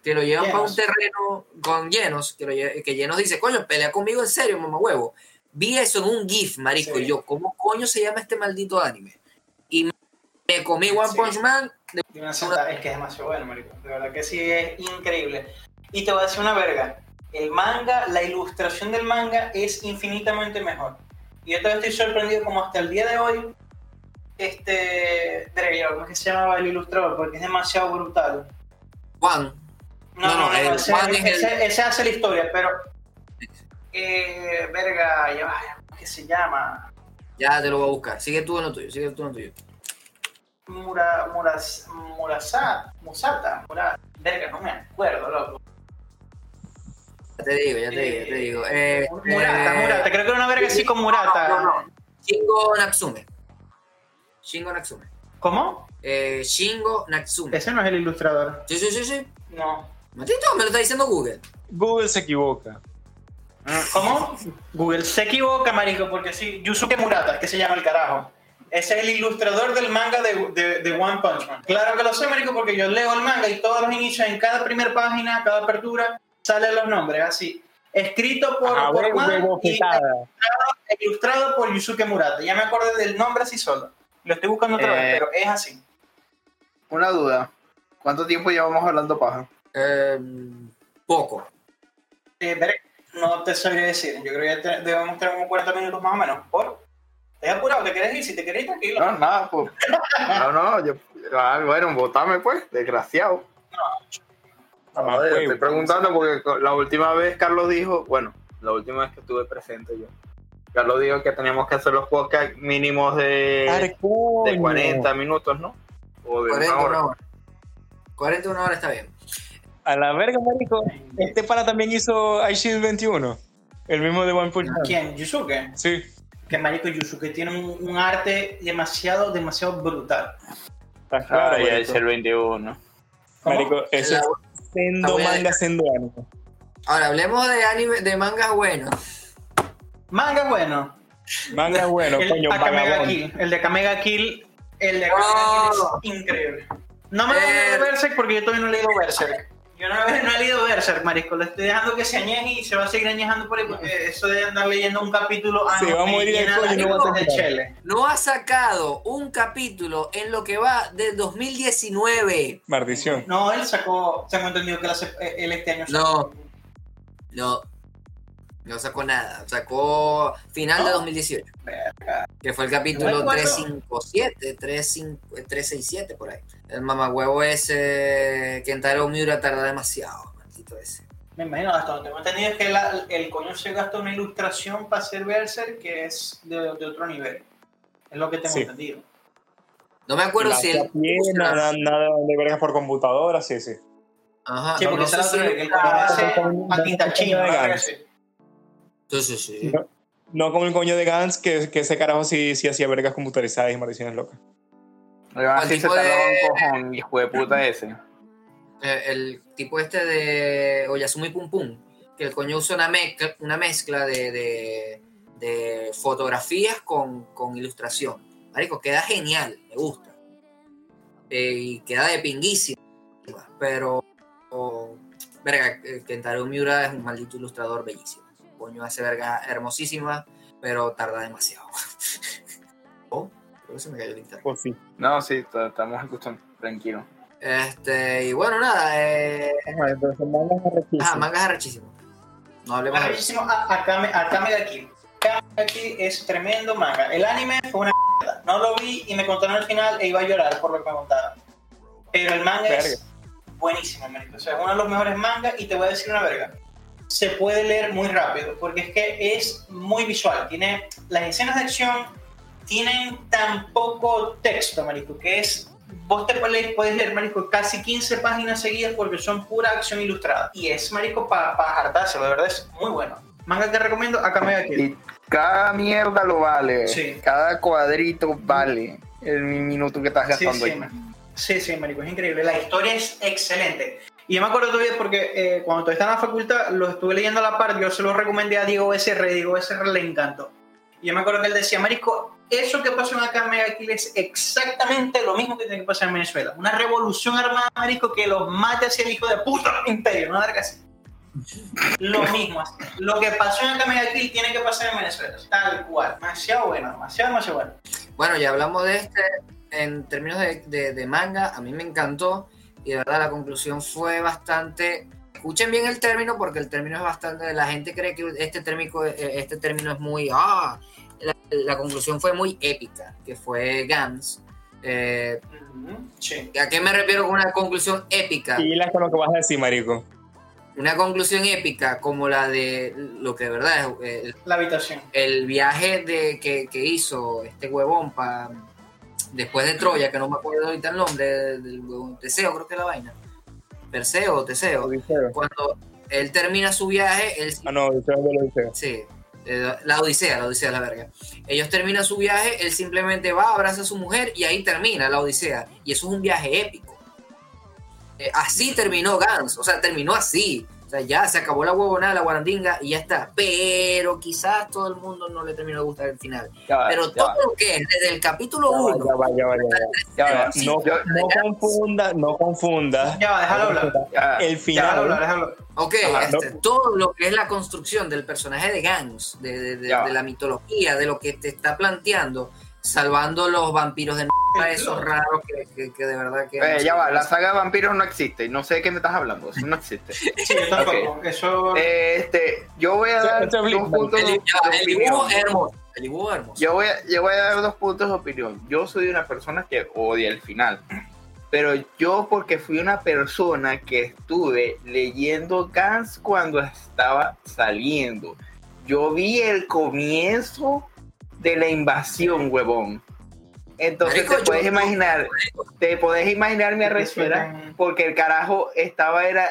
Que lo llevan para un terreno con llenos, que, lo que llenos dice, coño, pelea conmigo en serio, mamá huevo. Vi eso en un GIF, marico, Sí. y yo, ¿cómo coño se llama este maldito anime? Y me comí One Sí. Punch Man de es que es demasiado bueno, marico. De verdad que sí es increíble. Y te voy a decir una verga. El manga, la ilustración del manga es infinitamente mejor. Y yo todavía estoy sorprendido como hasta el día de hoy. Este. ¿Cómo es que se llamaba el ilustrador? Porque es demasiado brutal. Juan. No, No, no, no, no, el ese, Juan es el- ese- ese hace la historia, pero. Eh, verga, ya va, ¿cómo es que se llama? Ya te lo voy a buscar. Sigue tú en lo tuyo, sigue tú en lo tuyo. Mura, Muras, Murasa, Musata, Mura, verga, no me acuerdo, loco. Ya te digo, ya te digo, ya te digo. Eh, Murata, eh, Murata, creo que era una verga así con Murata. No, no, no. Shingo Natsume. Shingo Natsume. ¿Cómo? Eh, Shingo Natsume. Ese no es el ilustrador. Sí, sí, sí, sí. No. Matito, me lo está diciendo Google. Google se equivoca. ¿Cómo? Google se equivoca, marico, porque sí, Yusuke Murata, que se llama el carajo. Ese es el ilustrador del manga de, de, de One Punch Man. Claro que lo sé, marico, porque yo leo el manga y todos los inicios, en cada primera página, cada apertura, salen los nombres, así. Escrito por, A por huevo, y fetada. ilustrado por Yusuke Murata. Ya me acordé del nombre así solo. Lo estoy buscando otra Eh. vez, pero es así. Una duda. ¿Cuánto tiempo llevamos hablando paja? Eh, poco. Eh, veré, no te sabría decir. Yo creo que te- debemos tener como 40 minutos más o menos. ¿Por? ¿Te has apurado? ¿Te quieres ir? Si te quieres ir, tranquilo. No, nada, pues. No, no, yo. ah, bueno, votame pues, desgraciado. Mamá, Estoy preguntando porque la última vez Carlos dijo, bueno, la última vez que estuve presente yo. Carlos dijo que teníamos que hacer los podcasts mínimos de, Arcoño. de 40 minutos, ¿no? O de 40 una hora. una hora. 40 una hora está bien. A la verga, marico. Este pana también hizo iShield 21. El mismo de One Punch Man. ¿Quién? Yusuke. Sí. Que marico Yusuke tiene un, un arte demasiado, demasiado brutal. Está claro, Ah, ya marico. es el 21. ¿Cómo? Marico, eso es sendo manga, sendo anime. Ahora, hablemos de anime, de mangas buenos. Manga bueno. Manga bueno, el coño, Akamega. Kill. El de Kamega Kill. El de Kamega Oh. Kill es increíble. No me voy a leer Berserk porque yo todavía no he leído Berserk. Yo no, no he leído Berserk, marico. Lo estoy dejando que se añeje y se va a seguir añejando por ahí porque eso de andar leyendo un capítulo Se va a morir coño y no va a chele. No ha sacado un capítulo en lo que va de 2019. Maldición. No, él sacó, tengo entendido que él, hace- él este año No. No. No sacó nada. Sacó final de No. 2018. Verga. Que fue el No capítulo me acuerdo. 357, 35 367 por ahí. El mamagüevo ese, Kentaro Miura tarda demasiado, maldito ese. Me imagino, hasta donde tengo entendido es que la- el coño se gasta una ilustración para hacer Berserk que es de, de otro nivel. Es lo que tengo Sí. entendido. No me acuerdo La si él. nada, nada de vergas por computadora, sí, sí. Ajá, Sí, no, porque no sé es la si que el él- coño hace con- a tinta china. Con- ¿no? con- Sí. Sí, sí. No, no como el coño de Gans, que, que ese carajo sí, sí hacía vergas computarizadas y maldiciones locas. Además, El sí se tipo de- tardaba un cojón, hijo de puta ese. Eh, el tipo este de Oyasumi Pum Pum, que el coño usa una mezcla, una mezcla de, de, de fotografías con, con ilustración. Marico, queda genial, me gusta. Eh, y queda de pinguísima. Pero, o- verga, eh, Kentaro Miura es un maldito ilustrador bellísimo. Coño hace verga hermosísima, pero tarda demasiado. oh, creo que se me cayó el internet. Pues sí. No, sí, estamos escuchando, tranquilo. Este, y bueno, nada, eh, Entonces, mangas arrechísimos. Ajá, mangas arrechísimo. No hablemos de eso. Arrechísimo a- Akame, Akame ga Kill. Akame ga Kill es tremendo manga. El anime fue una mierda. No lo vi y me contaron al final e iba a llorar por lo que me contaron. Pero el manga es Verga. buenísimo, marico. O sea, es uno de los mejores mangas y te voy a decir una verga. Se puede leer muy rápido, porque es que es muy visual. Tiene las escenas de acción tienen tan poco texto, marico, que es vos te puedes, puedes leer, marico, casi 15 páginas seguidas porque son pura acción ilustrada. Y es, marico, para pa hartarse, de verdad es muy bueno. Manga que recomiendo, acá me aquí. Y cada mierda lo vale. Sí. Cada cuadrito vale el minuto que estás Sí, gastando sí, ahí. sí, sí, marico, es increíble. La historia es excelente. Y yo me acuerdo todavía porque eh, cuando todavía estaba en la facultad, lo estuve leyendo a la par, yo se lo recomendé a Diego SR, Diego SR le encantó. Y yo me acuerdo que él decía, marico, eso que pasó en acá en Megakill es exactamente lo mismo que tiene que pasar en Venezuela. Una revolución armada, marico, que los mate hacia el hijo de puta imperio, no verga así. Lo mismo, así. lo que pasó en acá en Megakill tiene que pasar en Venezuela, tal cual. Demasiado bueno, demasiado, demasiado bueno. Bueno, ya hablamos de este en términos de, de- de manga, a mí me encantó y de verdad la conclusión fue bastante... Escuchen bien el término porque el término es bastante... La gente cree que este término, este término es muy... Ah, la, la conclusión fue muy épica, que fue Gans. Eh, Sí. ¿A qué me refiero con una conclusión épica? Y la con lo que vas a decir, marico. Una conclusión épica como la de lo que de verdad es eh, el, La habitación. el viaje de, que, que hizo este huevón pa, después de Troya, que no me acuerdo ahorita el nombre del huevón, Teseo creo que es la vaina. Perseo Teseo. Odiseo. Cuando él termina su viaje, él Ah, no, Odiseo del Odiseo. Sí, eh, la Odisea, la Odisea la verga. Ellos terminan su viaje, él simplemente va, abraza a su mujer y ahí termina la Odisea. Y eso es un viaje épico. Eh, así terminó Gans, o sea, terminó así. O sea, ya se acabó la huevonada, la guarandinga y ya está. Pero quizás todo el mundo no le terminó de gustar el final. Va, Pero ya todo va, lo que es desde el capítulo Ya va, 1 ya va, ya va, ya va. ya va. Sí, No, yo- no confunda, no confunda. Ya va, déjalo hablar. El final. hablar, déjalo hablar. Ok, Ajá, este, todo lo que es la construcción del personaje de Gans, de, de- de- de la mitología, de lo que te está planteando, salvando los vampiros de mierda, esos raros que, que- que de verdad que... Eh, ya va, la saga de vampiros no existe. No sé de qué me estás hablando. Eso no existe. Sí, yo tampoco. Eso. Eh, Este, yo voy a dar dos puntos El, de ya va, el dibujo opinión. es hermoso. El dibujo es hermoso. Yo voy, a, yo voy a dar dos puntos de opinión. Yo soy una persona que odia el final. Pero yo porque fui una persona que estuve leyendo Gans cuando estaba saliendo. Yo vi el comienzo de la invasión, huevón. Entonces Marico, te puedes yo- imaginar, te puedes imaginar mi arrechera, porque el carajo estaba, era,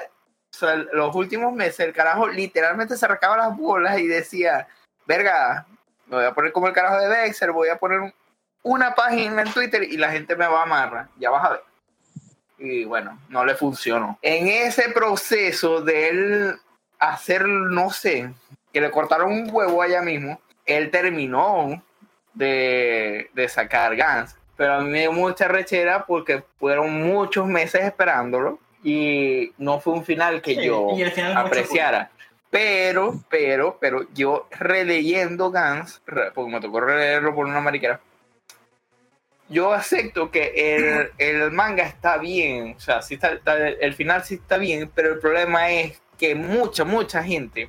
o sea, los últimos meses, el carajo literalmente se arrancaba las bolas y decía, verga, me voy a poner como el carajo de Dexter, voy a poner un- una página en Twitter y la gente me va a amarrar, ya vas a ver. Y bueno, no le funcionó. En ese proceso de él hacer, no sé, que le cortaron un huevo allá mismo, él terminó de, de sacar Gans. Pero a mí me dio mucha rechera porque fueron muchos meses esperándolo y no fue un final que Sí, yo final apreciara. Pero, pero, pero yo releyendo Gans, porque me tocó releerlo por una mariquera, yo acepto que el, el manga está bien, o sea, sí está, está- el final sí está bien, pero el problema es que mucha, mucha gente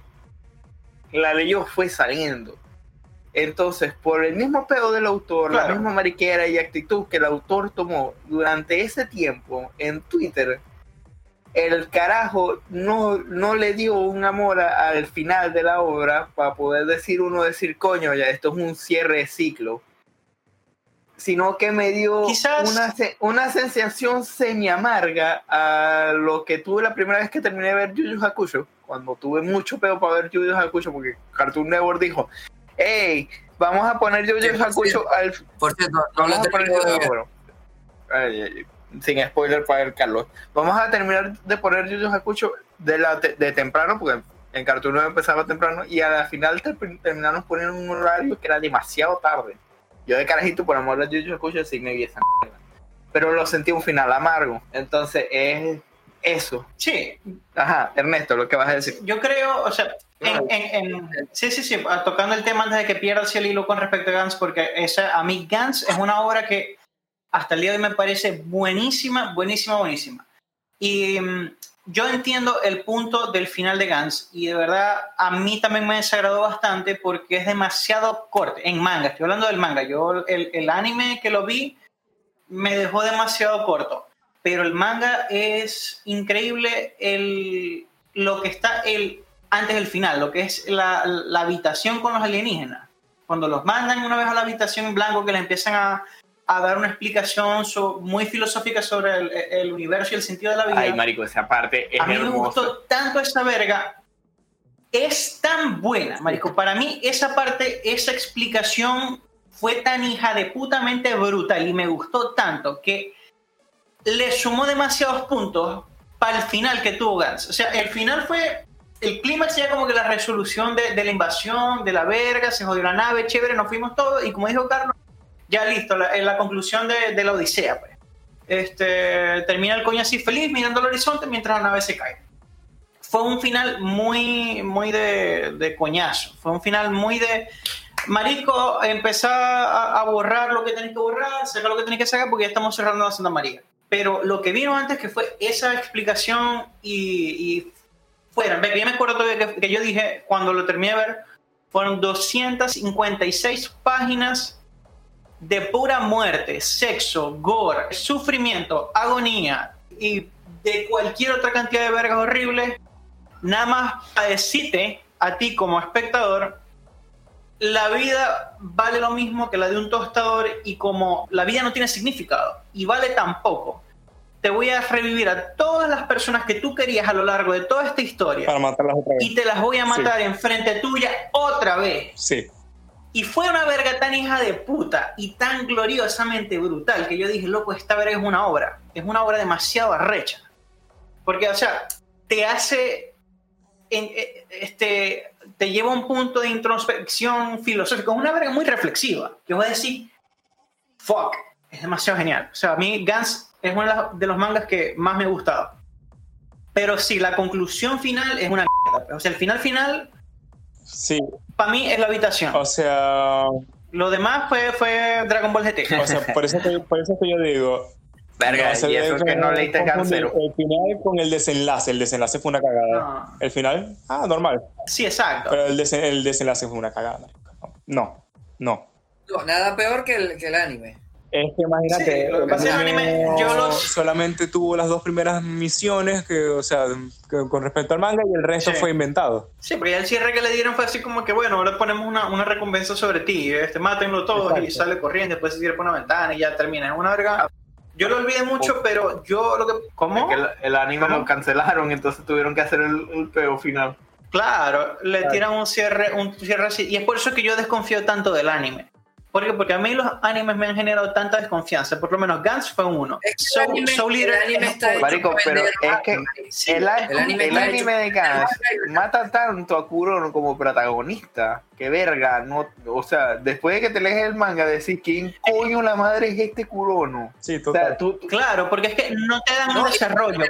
la leyó fue saliendo. Entonces, por el mismo pedo del autor, Claro. la misma mariquera y actitud que el autor tomó durante ese tiempo en Twitter, el carajo no, no le dio un amor a- al final de la obra para poder decir uno, decir, coño, ya esto es un cierre de ciclo. Sino que me dio Quizás- una, una sensación semi amarga a lo que tuve la primera vez que terminé de ver Yu Yu Hakusho, cuando tuve mucho pedo para ver Yu Yu Hakusho, porque Cartoon Network dijo, hey, vamos a poner Sí, Hakusho al, Por cierto, no Vamos a poner, de sin spoiler para el Carlos. Vamos a terminar de poner Yu Hakusho de, la, te- de temprano, porque en Cartoon Network empezaba temprano, y a la final ter- terminaron poniendo un horario que era demasiado tarde. Yo de carajito, por amor a Yu Yu Hakusho, sí me vi esa mierda. Pero lo sentí un final amargo. Entonces, es eso. Sí, Ajá, Ernesto, lo que vas a decir. yo creo, o sea, sí, sí, sí, ah, tocando el tema antes de que pierda así el hilo con respecto a Gans, porque esa, a mí Gans es una obra que hasta el día de hoy me parece buenísima, buenísima, buenísima. Y mm, yo entiendo el punto del final de Gans y de verdad a mí también me desagradó bastante porque es demasiado corto, en manga, estoy hablando del manga, yo el, el anime que lo vi me dejó demasiado corto, pero el manga es increíble, el, lo que está, el antes del final, lo que es la, la habitación con los alienígenas. Cuando los mandan una vez a la habitación en blanco, que le empiezan a, a dar una explicación so- muy filosófica sobre el, el universo y el sentido de la vida. Ay, marico, esa parte es a mí me gustó tanto esa verga. Es tan buena, marico. Para mí esa parte, esa explicación fue tan hija de putamente brutal y me gustó tanto que le sumó demasiados puntos para el final que tuvo Gans. O sea, el final fue el clímax ya como que la resolución de, de la invasión, de la verga, se jodió la nave, chévere, nos fuimos todos y como dijo Carlos, ya listo, la, la conclusión de, de la Odisea. Pues. Este, termina el coño así feliz mirando al horizonte mientras la nave se cae. Fue un final muy, muy de, de coñazo. Fue un final muy de. Marico, empezar a, a borrar lo que tenés que borrar, sacar lo que tenés que sacar, porque ya estamos cerrando la Santa María. Pero lo que vino antes, que fue esa explicación y, y fuera. Ve que yo me acuerdo todavía que, que yo dije, cuando lo terminé de ver, fueron 256 páginas de pura muerte, sexo, gore, sufrimiento, agonía y de cualquier otra cantidad de vergas horribles, nada más a decirte a ti como espectador, la vida vale lo mismo que la de un tostador y como la vida no tiene significado y vale tan poco, te voy a revivir a todas las personas que tú querías a lo largo de toda esta historia Para matarlas otra vez. y te las voy a matar enfrente tuya otra vez. Sí. Y fue una verga tan hija de puta y tan gloriosamente brutal que yo dije, loco, esta verga es una obra. Es una obra demasiado arrecha. Porque, o sea, te hace. en- eh, este, te lleva a un punto de introspección filosófica. Es una verga muy reflexiva. Yo voy a decir, fuck, es demasiado genial. O sea, a mí Gans es uno de los- mangas que más me ha gustado. Pero sí, la conclusión final es una mierda. O sea, el final final, Sí. para mí, es la habitación. O sea, Lo demás fue, fue Dragon Ball GT. o sea por, eso que, por eso que yo digo. Verga, no y eso es que no leíste Gansero. El final con el desenlace. El desenlace fue una cagada. No. El final, ah, normal. Sí, exacto. Pero el, desen- el desenlace fue una cagada. No, no. No, nada peor que el, que el anime. Es que imagínate, Sí, lo que pasa es que el anime, yo los- solamente tuvo las dos primeras misiones, que, o sea, que- con respecto al manga, y el resto Sí. fue inventado. Sí, porque ya el cierre que le dieron fue así como que, bueno, ahora ponemos una, una recompensa sobre ti, este, mátenlo todos y Exacto. sale corriendo, después se tira por una ventana y ya termina. Es una verga. Yo lo olvidé mucho, pero yo lo que... ¿Cómo? Es que el, el anime ¿Cómo? lo cancelaron, entonces tuvieron que hacer el, el peo final. Claro, le Claro. tiran un cierre, un cierre así. Y es por eso que yo desconfío tanto del anime. ¿Por qué? Porque a mí los animes me han generado tanta desconfianza. Por lo menos Gantz fue uno. Es que Soul- el anime, Soul Eater es Marico, pero es que. Sí, el, anime el anime de Gans mata tanto a Kurono como protagonista. Que verga, no, o sea, después de que te lees el manga, decís, ¿quién coño la madre es este Kurono? Sí, O total. sea, tú, tú- Claro, porque es que no te dan No, un desarrollo.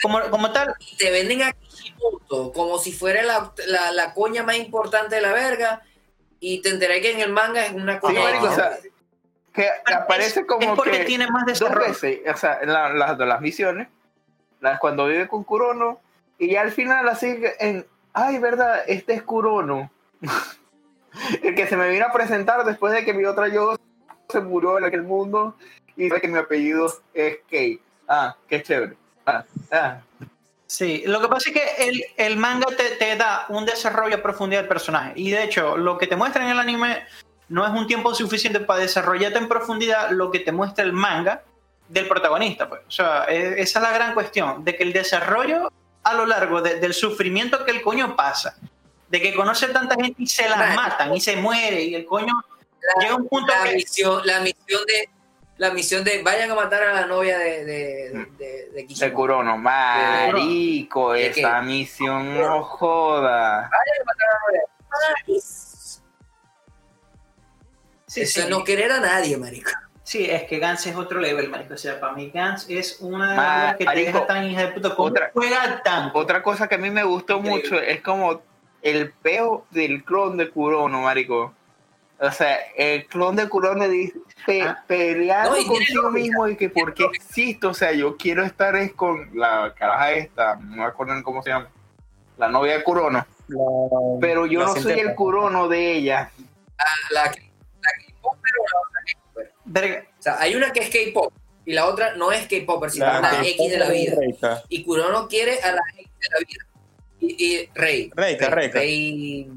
Como, como tal, y te venden a Kishimoto como si fuera la, la, la coña más importante de la verga y te enteré que en el manga es una Sí, coña. marico, o sea, que aparece como es porque que tiene más dos desarrollo. veces, o sea, en la- las misiones, las cuando vive con Kurono, y ya al final así en, ay, verdad, este es Kurono. el que se me vino a presentar después de que mi otra yo se murió en aquel mundo y de que mi apellido es Kei. Ah, qué chévere. Ah, ah. Sí, lo que pasa es que el, el manga te, te da un desarrollo a profundidad del personaje. Y de hecho, lo que te muestra en el anime no es un tiempo suficiente para desarrollarte en profundidad lo que te muestra el manga del protagonista. Pues. O sea, e- esa es la gran cuestión, de que el desarrollo a lo largo de- del sufrimiento que el coño pasa, de que conoce tanta gente y se la matan y se muere y el coño La- llega a un punto la que... misión, la misión de la misión de vayan a matar a la novia de, de, de, de De Kishimoto. Kurono, marico, ¿De esa qué? misión no joda. Sí, Eso sí. es no querer a nadie, marico. Sí, es que Gans es otro level, marico. O sea, para mí Gans es una de las Ma- que te marico, deja tan hija de puta. ¿Cómo otra- juega tanto? Otra cosa que a mí me gustó Increíble. mucho es como el peo del clon de Kurono, marico. O sea, el clon de Kurono dice pe- Ah. peleando No, consigo mismo y que porque existo, o sea, yo quiero estar es con la caraja esta, no me acuerdo cómo se llama, la novia de Kurono, La- pero yo la no soy el Kurono de ella. La, la, la la. Verga, O sea, hay una que es K-Pop y la otra no es K-Popper, sino la una X de la vida. Y Kurono quiere a la X de la vida. Y, y Rey. Rey, Reika. Rey-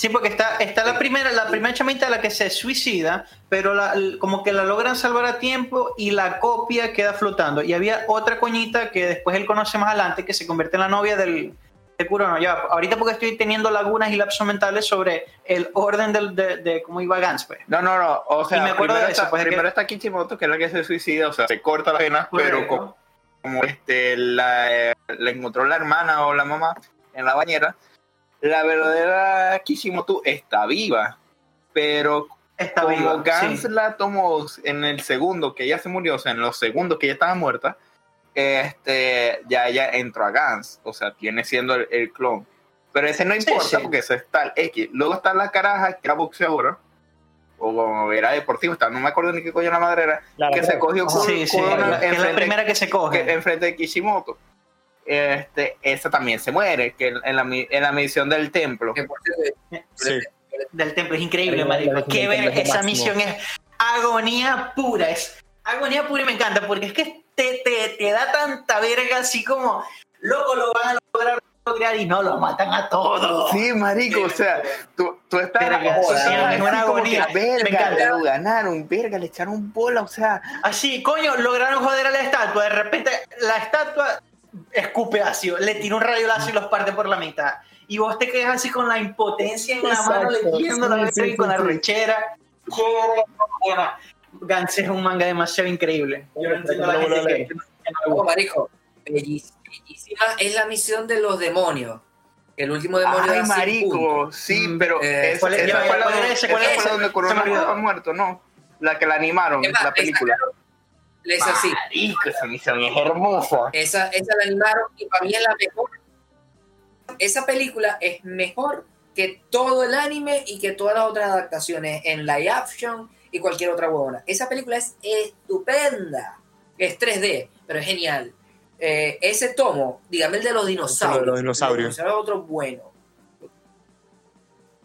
Sí, porque está, está la primera, la primera chamita la que se suicida, pero la- como que la logran salvar a tiempo y la copia queda flotando. Y había otra coñita que después él conoce más adelante que se convierte en la novia del de Kurono. Ya, ahorita porque estoy teniendo lagunas y lapsos mentales sobre el orden del- de, de cómo iba Gans, pues. No, no, no. O sea, Y me acuerdo primero, de eso, está, pues, primero que- está Kichimoto, que es la que se suicida, o sea, se corta las venas, pero como, como, este, la, eh, la encontró la hermana o la mamá en la bañera, la verdadera Kishimoto está viva, pero Está como viva, Gans sí. la tomó en el segundo que ella se murió, o sea, en los segundos que ella estaba muerta, este, ya ella entró a Gans, o sea, tiene siendo el, el clon. Pero ese no importa sí. porque ese está el X. Luego está la caraja, que era boxeadora, o como era deportivo, está, no me acuerdo ni qué coño la madre era, La que se cogió con, Sí, sí, con una- la- que es la enfrente- primera que se coge. que- enfrente de Kishimoto. Este, esa también se muere, que en la, en la misión del templo. Sí. del templo es increíble, marico. Qué ver, esa máximo. misión es agonía pura, es agonía pura y me encanta porque es que te, te, te da tanta verga así como loco lo van a lograr, lograr y no lo matan a todos. Sí, marico, o sea, tú, tú estás Verga, sí, estás es una agonía. verga, lo ganaron, verga, le echaron bola, o sea, Así, coño, lograron joder a la estatua. De repente, la estatua escupe ácido, le tira un rayo láser y los parte por la mitad. Y vos te quedas así con la impotencia en la mano, leyendo la sí, verga sí, y con sí, la rechera. Gantz es un manga demasiado increíble. Yo no entiendo la gente que, que no Oh, marico, bellísima es la misión de los demonios. El último demonio ay, da 100 puntos. marico, sí, Mm, pero eh, esa, ¿cuál es? esa fue la ¿cuál donde- es ese? ¿Cuál esa es fue donde Se Corona me olvidó. estaba muerto, ¿no? La que la animaron, Es la esa- película. Es así. Marico, esa misión es hermosa. Esa, esa la animaron y para mí es la mejor. Esa película es mejor que todo el anime y que todas las otras adaptaciones en live action y cualquier otra huevona. Esa película es estupenda. Es 3D, pero es genial. Eh, ese tomo, dígame el de los dinosaurios. El de los dinosaurios. Es otro bueno.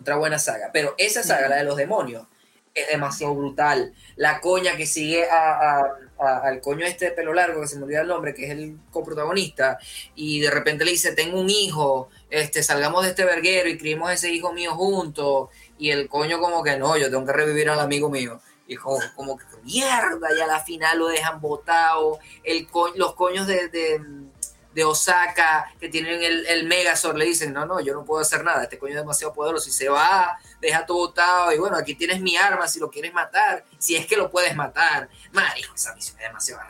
Otra buena saga. Pero esa saga, la de los demonios, es demasiado brutal. La coña que sigue a- a- a- al coño este de pelo largo, que se me olvida el nombre, que es el coprotagonista, y de repente le dice, tengo un hijo, este, salgamos de este verguero y criemos ese hijo mío juntos, y el coño como que no, yo tengo que revivir al amigo mío. Y como, como que mierda, y a la final lo dejan botado, el co- los coños de, de, de Osaka que tienen el, el Megazord le dicen, no, no, yo no puedo hacer nada, este coño es demasiado poderoso y se va, deja todo botado y bueno, aquí tienes mi arma si lo quieres matar, si es que lo puedes matar. Marico, esa misión es demasiado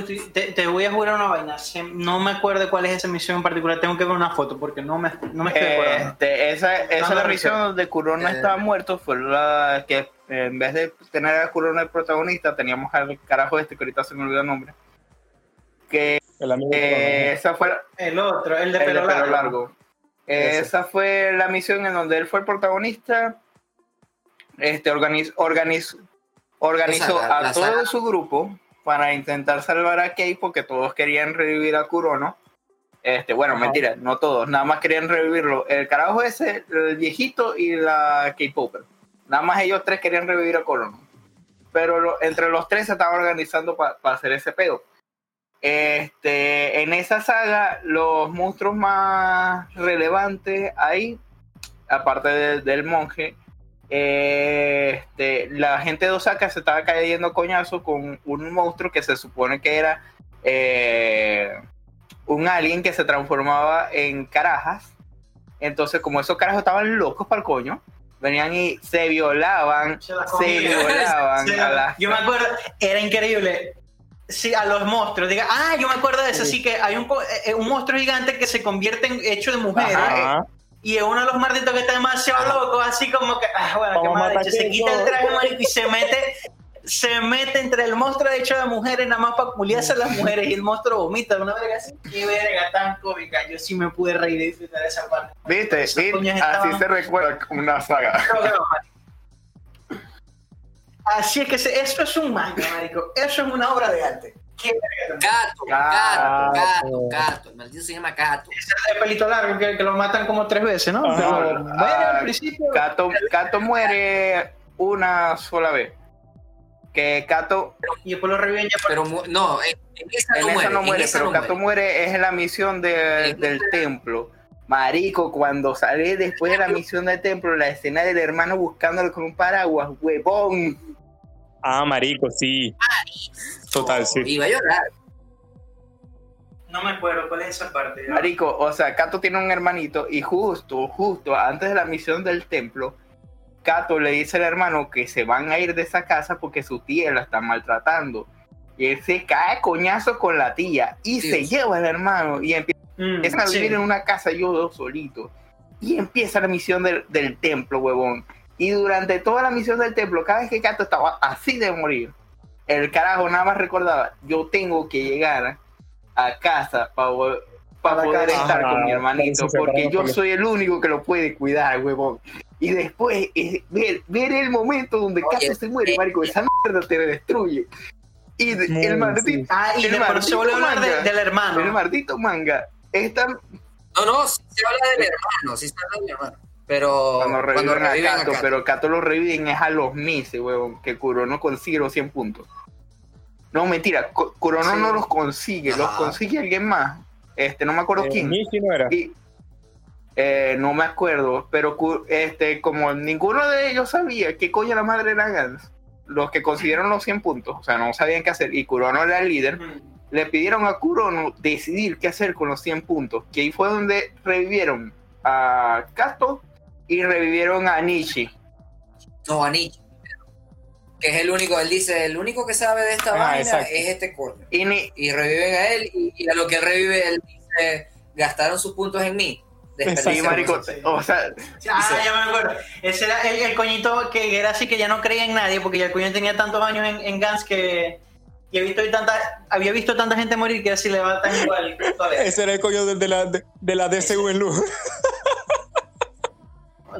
estoy- te, te voy a jurar una vaina. No me acuerdo cuál es esa misión en particular. Tengo que ver una foto porque no me, no me estoy acordando. Este, esa esa es No, la misión donde Kurona Eh. estaba muerto, fue la que eh, en vez de tener a Kurona el protagonista, teníamos al carajo este que ahorita se me olvidó el nombre. Que El amigo eh, esa fue la- El otro, el de el de pelo, pelo largo. largo. Ese. Esa fue la misión en donde él fue el protagonista. Este organiz, organiz- organizó O sea, la- a la todo saga- su grupo para intentar salvar a Kei porque todos querían revivir a Kurono. Este, bueno, Ajá. mentira, no todos, nada más querían revivirlo. El carajo ese, el viejito y la K-Popper. Nada más ellos tres querían revivir a Kurono. Pero lo- entre los tres se estaban organizando para hacer ese pedo. Este, en esa saga, los monstruos más relevantes ahí, aparte de- del monje, eh, este, la gente de Osaka se estaba cayendo coñazo con un monstruo que se supone que era eh, un alien que se transformaba en carajas. Entonces, como esos carajos estaban locos para el coño, venían y se violaban, Se se violaban a las Yo me acuerdo, era increíble. Sí, a los monstruos. Diga, ah, yo me acuerdo de eso. Sí, que hay un, co- eh, un monstruo gigante que se convierte en hecho de mujer. Ajá. Ajá. Y es uno de los malditos que está demasiado loco, así como que, ah, bueno, qué mal hecho. Se quita el traje, marico, y se mete, se mete entre el monstruo hecho de mujeres, nada más para culiarse a las mujeres, y el monstruo vomita, una verga así. Qué verga tan cómica. Yo sí me pude reír y disfrutar de esa parte. ¿Viste? ¿Viste? Así estaban- se recuerda una saga. No, marico. Así es que se- eso es un manga, marico. Eso es una obra de arte. Gato, Gato. gato, gato, gato. El maldito se llama gato. Ese es el pelito largo que, que lo matan como tres veces, ¿no? Pero muere Ah, al principio. Kato, Kato muere una sola vez. Que Kato, Y después lo reviven ya por- Pero no, en, en esa en no esa muere. en esa pero no Kato muere. muere es en la misión de- del templo. Marico, cuando sale después de la misión del templo, la escena del hermano buscándolo con un paraguas, huevón. Ah, marico, sí. Total, sí. Iba a llorar. No me acuerdo cuál es esa parte. ya. Marico, o sea, Kato tiene un hermanito y justo, justo antes de la misión del templo, Kato le dice al hermano que se van a ir de esa casa porque su tía la está maltratando. Y él se cae coñazo con la tía y Sí. se lleva al hermano y empieza Mm, empiezan a sí. vivir en una casa yo dos solitos. Y empieza la misión del, del templo, huevón. Y durante toda la misión del templo, cada vez que Kato estaba así de morir, el carajo nada más recordaba, yo tengo que llegar a casa para Para poder casa. estar Ajá, con mi hermanito, que se porque yo por- soy el único que lo puede cuidar, huevón. Y después, eh, ver, ver el momento donde Oye, Kato se muere, eh, marico, esa mierda te destruye. Y Muy, el sí. maldito, Ah, y el se vuelve a hablar de- del hermano. el maldito manga es tan No, no, sí se habla del hermano, sí se habla del hermano. Pero cuando reviven, reviven a a Kato, Kato. pero Kato lo reviven es a los meses, huevón, que Kurono consigue los 100 puntos. No, mentira, Sí. no los consigue, los consigue alguien más. Este, no me acuerdo Eh, quién. No era. Y, eh, no me acuerdo, pero este, como ninguno de ellos sabía qué coño la madre era Gans, los que consiguieron los 100 puntos, o sea, no sabían qué hacer, y Kurono era el líder, Mm. le pidieron a Kurono decidir qué hacer con los 100 puntos, que ahí fue donde revivieron a Kato y revivieron a Nishi. No, a Nietzsche. Que es el único, él dice, el único que sabe de esta Ah, vaina exacto. es este coño. Y, Y reviven a él, y, y a lo que él revive, él dice, gastaron sus puntos en mí. Sí, marico, o sea, Ah, ya me acuerdo. Ese era el, el coñito que era así que ya no creía en nadie porque ya el coño tenía tantos años en, en Gans que y he visto tanta, había visto tanta gente morir que así le va tan igual. Ese era el coño de, de la, de, de la DCU en luz.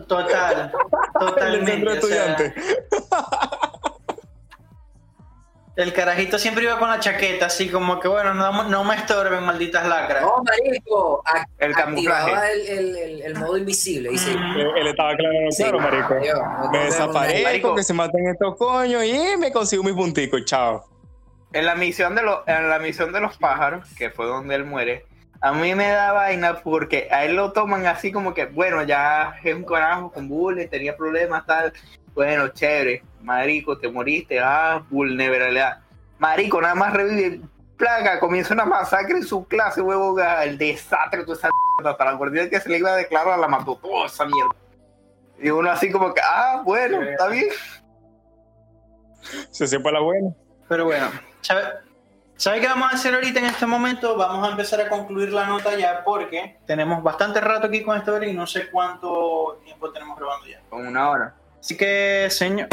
Total, El totalmente. o sea, estudiantes. el carajito siempre iba con la chaqueta, así como que bueno, no, no me estorben, malditas lacras. No, marico, El camuflaje. el, el, el, el modo invisible. Mm. Él, él estaba claro, sí, claro, marico. no Me desaparezco, Marico. que se maten estos coños y me consigo mis punticos, chao. en la misión de los, en la misión de los pájaros, que fue donde él muere, a mí me da vaina porque a él lo toman así como que, bueno, ya es un carajo con bullying, tenía problemas, tal. Bueno, chévere, marico, te moriste, ah, vulnerabilidad. Marico, nada más revive, plaga, comienza una masacre en su clase, huevo, el desastre, toda esa mierda, hasta la guardia que se le iba a declarar, la mató toda esa mierda. Y uno así como que, ah, bueno, está bien. Se sepa la buena. Pero bueno, ¿sabe, ¿sabe qué vamos a hacer ahorita en este momento? Vamos a empezar a concluir la nota ya porque tenemos bastante rato aquí con esta hora y no sé cuánto tiempo tenemos grabando ya. Con una hora. Así que, señor,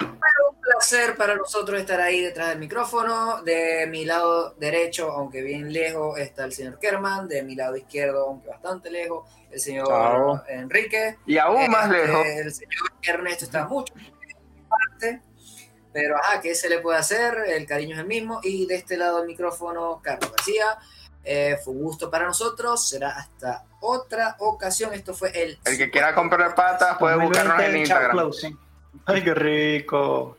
un placer para nosotros estar ahí detrás del micrófono. De mi lado derecho, aunque bien lejos, está el señor Kerman. De mi lado izquierdo, aunque bastante lejos, el señor Chao. Enrique. Y aún más Este, lejos. El señor Ernesto está mucho parte, pero ajá, ¿qué se le puede hacer? El cariño es el mismo. Y de este lado del micrófono, Carlos García. Eh, fue un gusto para nosotros. Será hasta otra ocasión. Esto fue el. El que quiera comprar patas puede buscarnos en 2020, chao, Instagram. closing. Ay, qué rico.